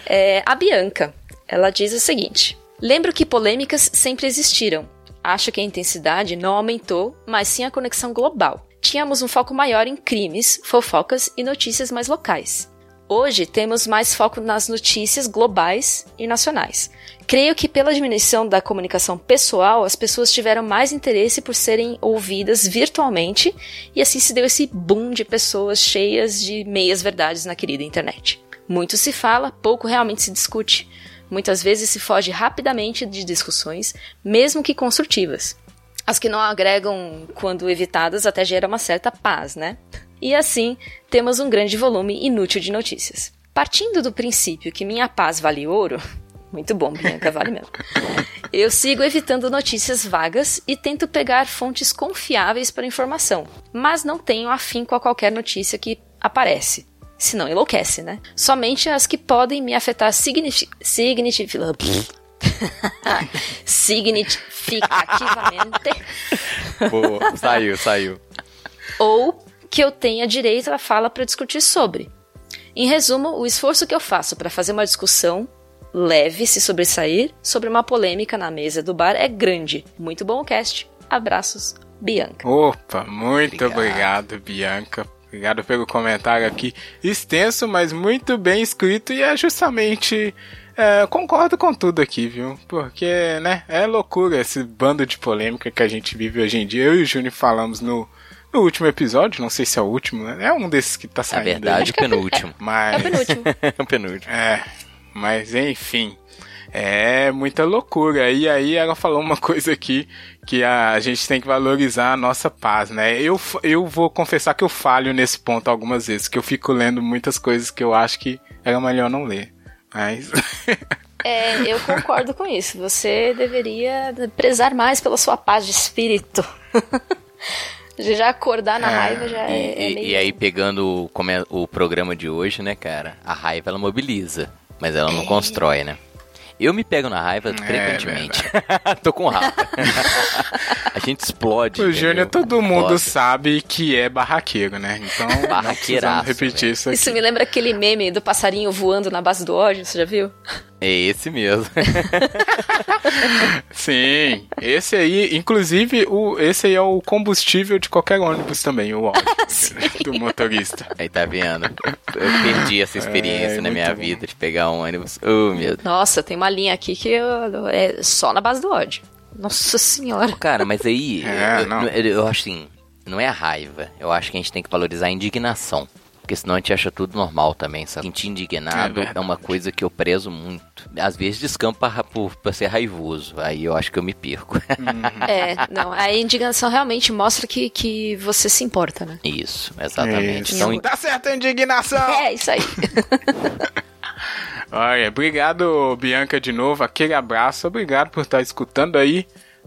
É, a Bianca, ela diz o seguinte: Lembro que polêmicas sempre existiram. Acho que a intensidade não aumentou, mas sim a conexão global. Tínhamos um foco maior em crimes, fofocas e notícias mais locais. Hoje temos mais foco nas notícias globais e nacionais. Creio que pela diminuição da comunicação pessoal, as pessoas tiveram mais interesse por serem ouvidas virtualmente e assim se deu esse boom de pessoas cheias de meias verdades na querida internet. Muito se fala, pouco realmente se discute. Muitas vezes se foge rapidamente de discussões, mesmo que construtivas. As que não agregam, quando evitadas, até gera uma certa paz, né? E assim, temos um grande volume inútil de notícias. Partindo do princípio que minha paz vale ouro, *laughs* muito bom, Bianca, vale mesmo. Eu sigo evitando notícias vagas e tento pegar fontes confiáveis para informação, mas não tenho afinco a qualquer notícia que aparece. se não enlouquece, né? Somente as que podem me afetar signifi signifi *laughs* significativamente Boa, saiu, saiu. ou que eu tenha direito à fala para discutir sobre. Em resumo, o esforço que eu faço para fazer uma discussão leve, se sobressair, sobre uma polêmica na mesa do bar é grande. Muito bom o cast. Abraços, Bianca. Opa, muito Obrigado. obrigado, Bianca. Obrigado pelo comentário aqui. Extenso, mas muito bem escrito. E é justamente. é, eu concordo com tudo aqui, viu? Porque, né? É loucura esse bando de polêmica que a gente vive hoje em dia. Eu e o Júnior falamos no, no último episódio. Não sei se é o último, né? É um desses que tá Na saindo. verdade, o penúltimo. *laughs* É Mas. o penúltimo. *laughs* o penúltimo. É, mas enfim. É muita loucura. E aí ela falou uma *laughs* coisa aqui que a gente tem que valorizar a nossa paz, né? Eu, eu vou confessar que eu falho nesse ponto algumas vezes, que eu fico lendo muitas coisas que eu acho que era melhor não ler. Mas. É, eu concordo com isso. Você deveria prezar mais pela sua paz de espírito. Já acordar na É, raiva já é, é E, meio... e aí, pegando o, come- o programa de hoje, né, cara? A raiva ela mobiliza, mas ela não constrói, né? Eu me pego na raiva frequentemente. *laughs* Tô com raiva. a gente explode. o? Júnior, todo mundo Explode. sabe que é barraqueiro, né? Então, não repetir velho. isso aqui. Isso me lembra aquele meme do passarinho voando na base do ódio, você já viu? É esse mesmo. *laughs* Sim, esse aí, inclusive, o, esse aí é o combustível de qualquer ônibus também, o óleo *laughs* do motorista. aí tá vendo? Eu perdi essa experiência É, na minha bom. vida de pegar um ônibus. Oh, meu Deus. Nossa, tem uma linha aqui que eu- é só na base do ódio. Nossa senhora. Cara, mas aí, *laughs* É, eu, não. eu- eu acho assim, não é a raiva. Eu acho que a gente tem que valorizar a indignação. Porque senão a gente acha tudo normal também, sabe? Sentir É indignado é, verdade. uma coisa que eu prezo muito. Às vezes descampa por, por ser raivoso. Aí eu acho que eu me perco. *laughs* É, não, a indignação realmente mostra que, que você se importa, né? Isso, exatamente. Isso. Então, Tá certo a indignação! É, isso aí. *laughs* Olha, obrigado, Bianca, de novo. Aquele abraço. Obrigado por estar escutando aí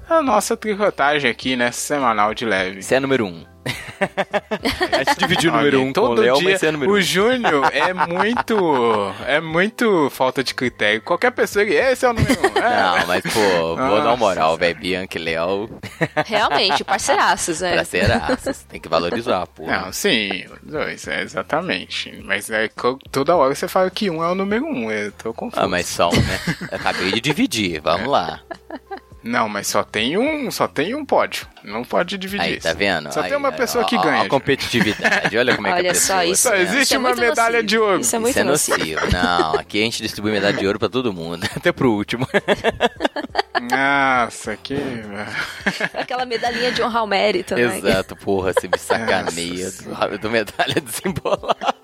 a nossa tricotagem aqui, né? Semanal de leve. você é número um. *laughs* a gente dividiu o Olha, número um com o todo Léo, dia, mas é número o um. Júnior é *laughs* muito. É muito falta de critério. Qualquer pessoa que. Esse é o número um. É. Não, mas pô, vou dar uma moral, velho. Bianca e Léo, Realmente, parceiraços, né? aças. Tem que valorizar, pô. Não, sim, os dois, é, exatamente. Mas é, toda hora você fala que um é o número um. Eu tô confuso. Ah, mas são, né? Eu acabei de dividir, vamos lá. *laughs* Não, mas só tem um, só tem um pódio. Não pode dividir. Aí, tá vendo? Só Aí, tem uma aí, pessoa ó, que ganha. ó A competitividade, olha como é que Olha a pessoa... só isso. Só existe Isso é uma medalha nocivo. de ouro. Isso é muito Isso é nocivo. Não, aqui a gente distribui medalha de ouro pra todo mundo, *laughs* até pro último. Nossa, que. Aquela medalhinha de honrar o mérito, né? Exato, porra, você me sacaneia. Do, do medalha desembolada. *laughs*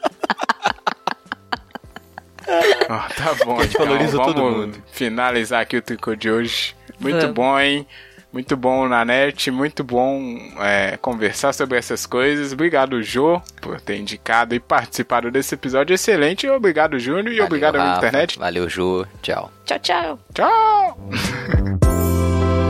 Ó, tá bom, A gente então, valoriza todo mundo. finalizar aqui o tricô de hoje. Muito Vamos. bom, hein? Muito bom na net, muito bom é, conversar sobre essas coisas. Obrigado, Jô, por ter indicado e participado desse episódio excelente. Obrigado, Júnior, e obrigado, Valeu, amigo Rafa. internet. Valeu, Ju. Tchau. Tchau, tchau. Tchau! *laughs*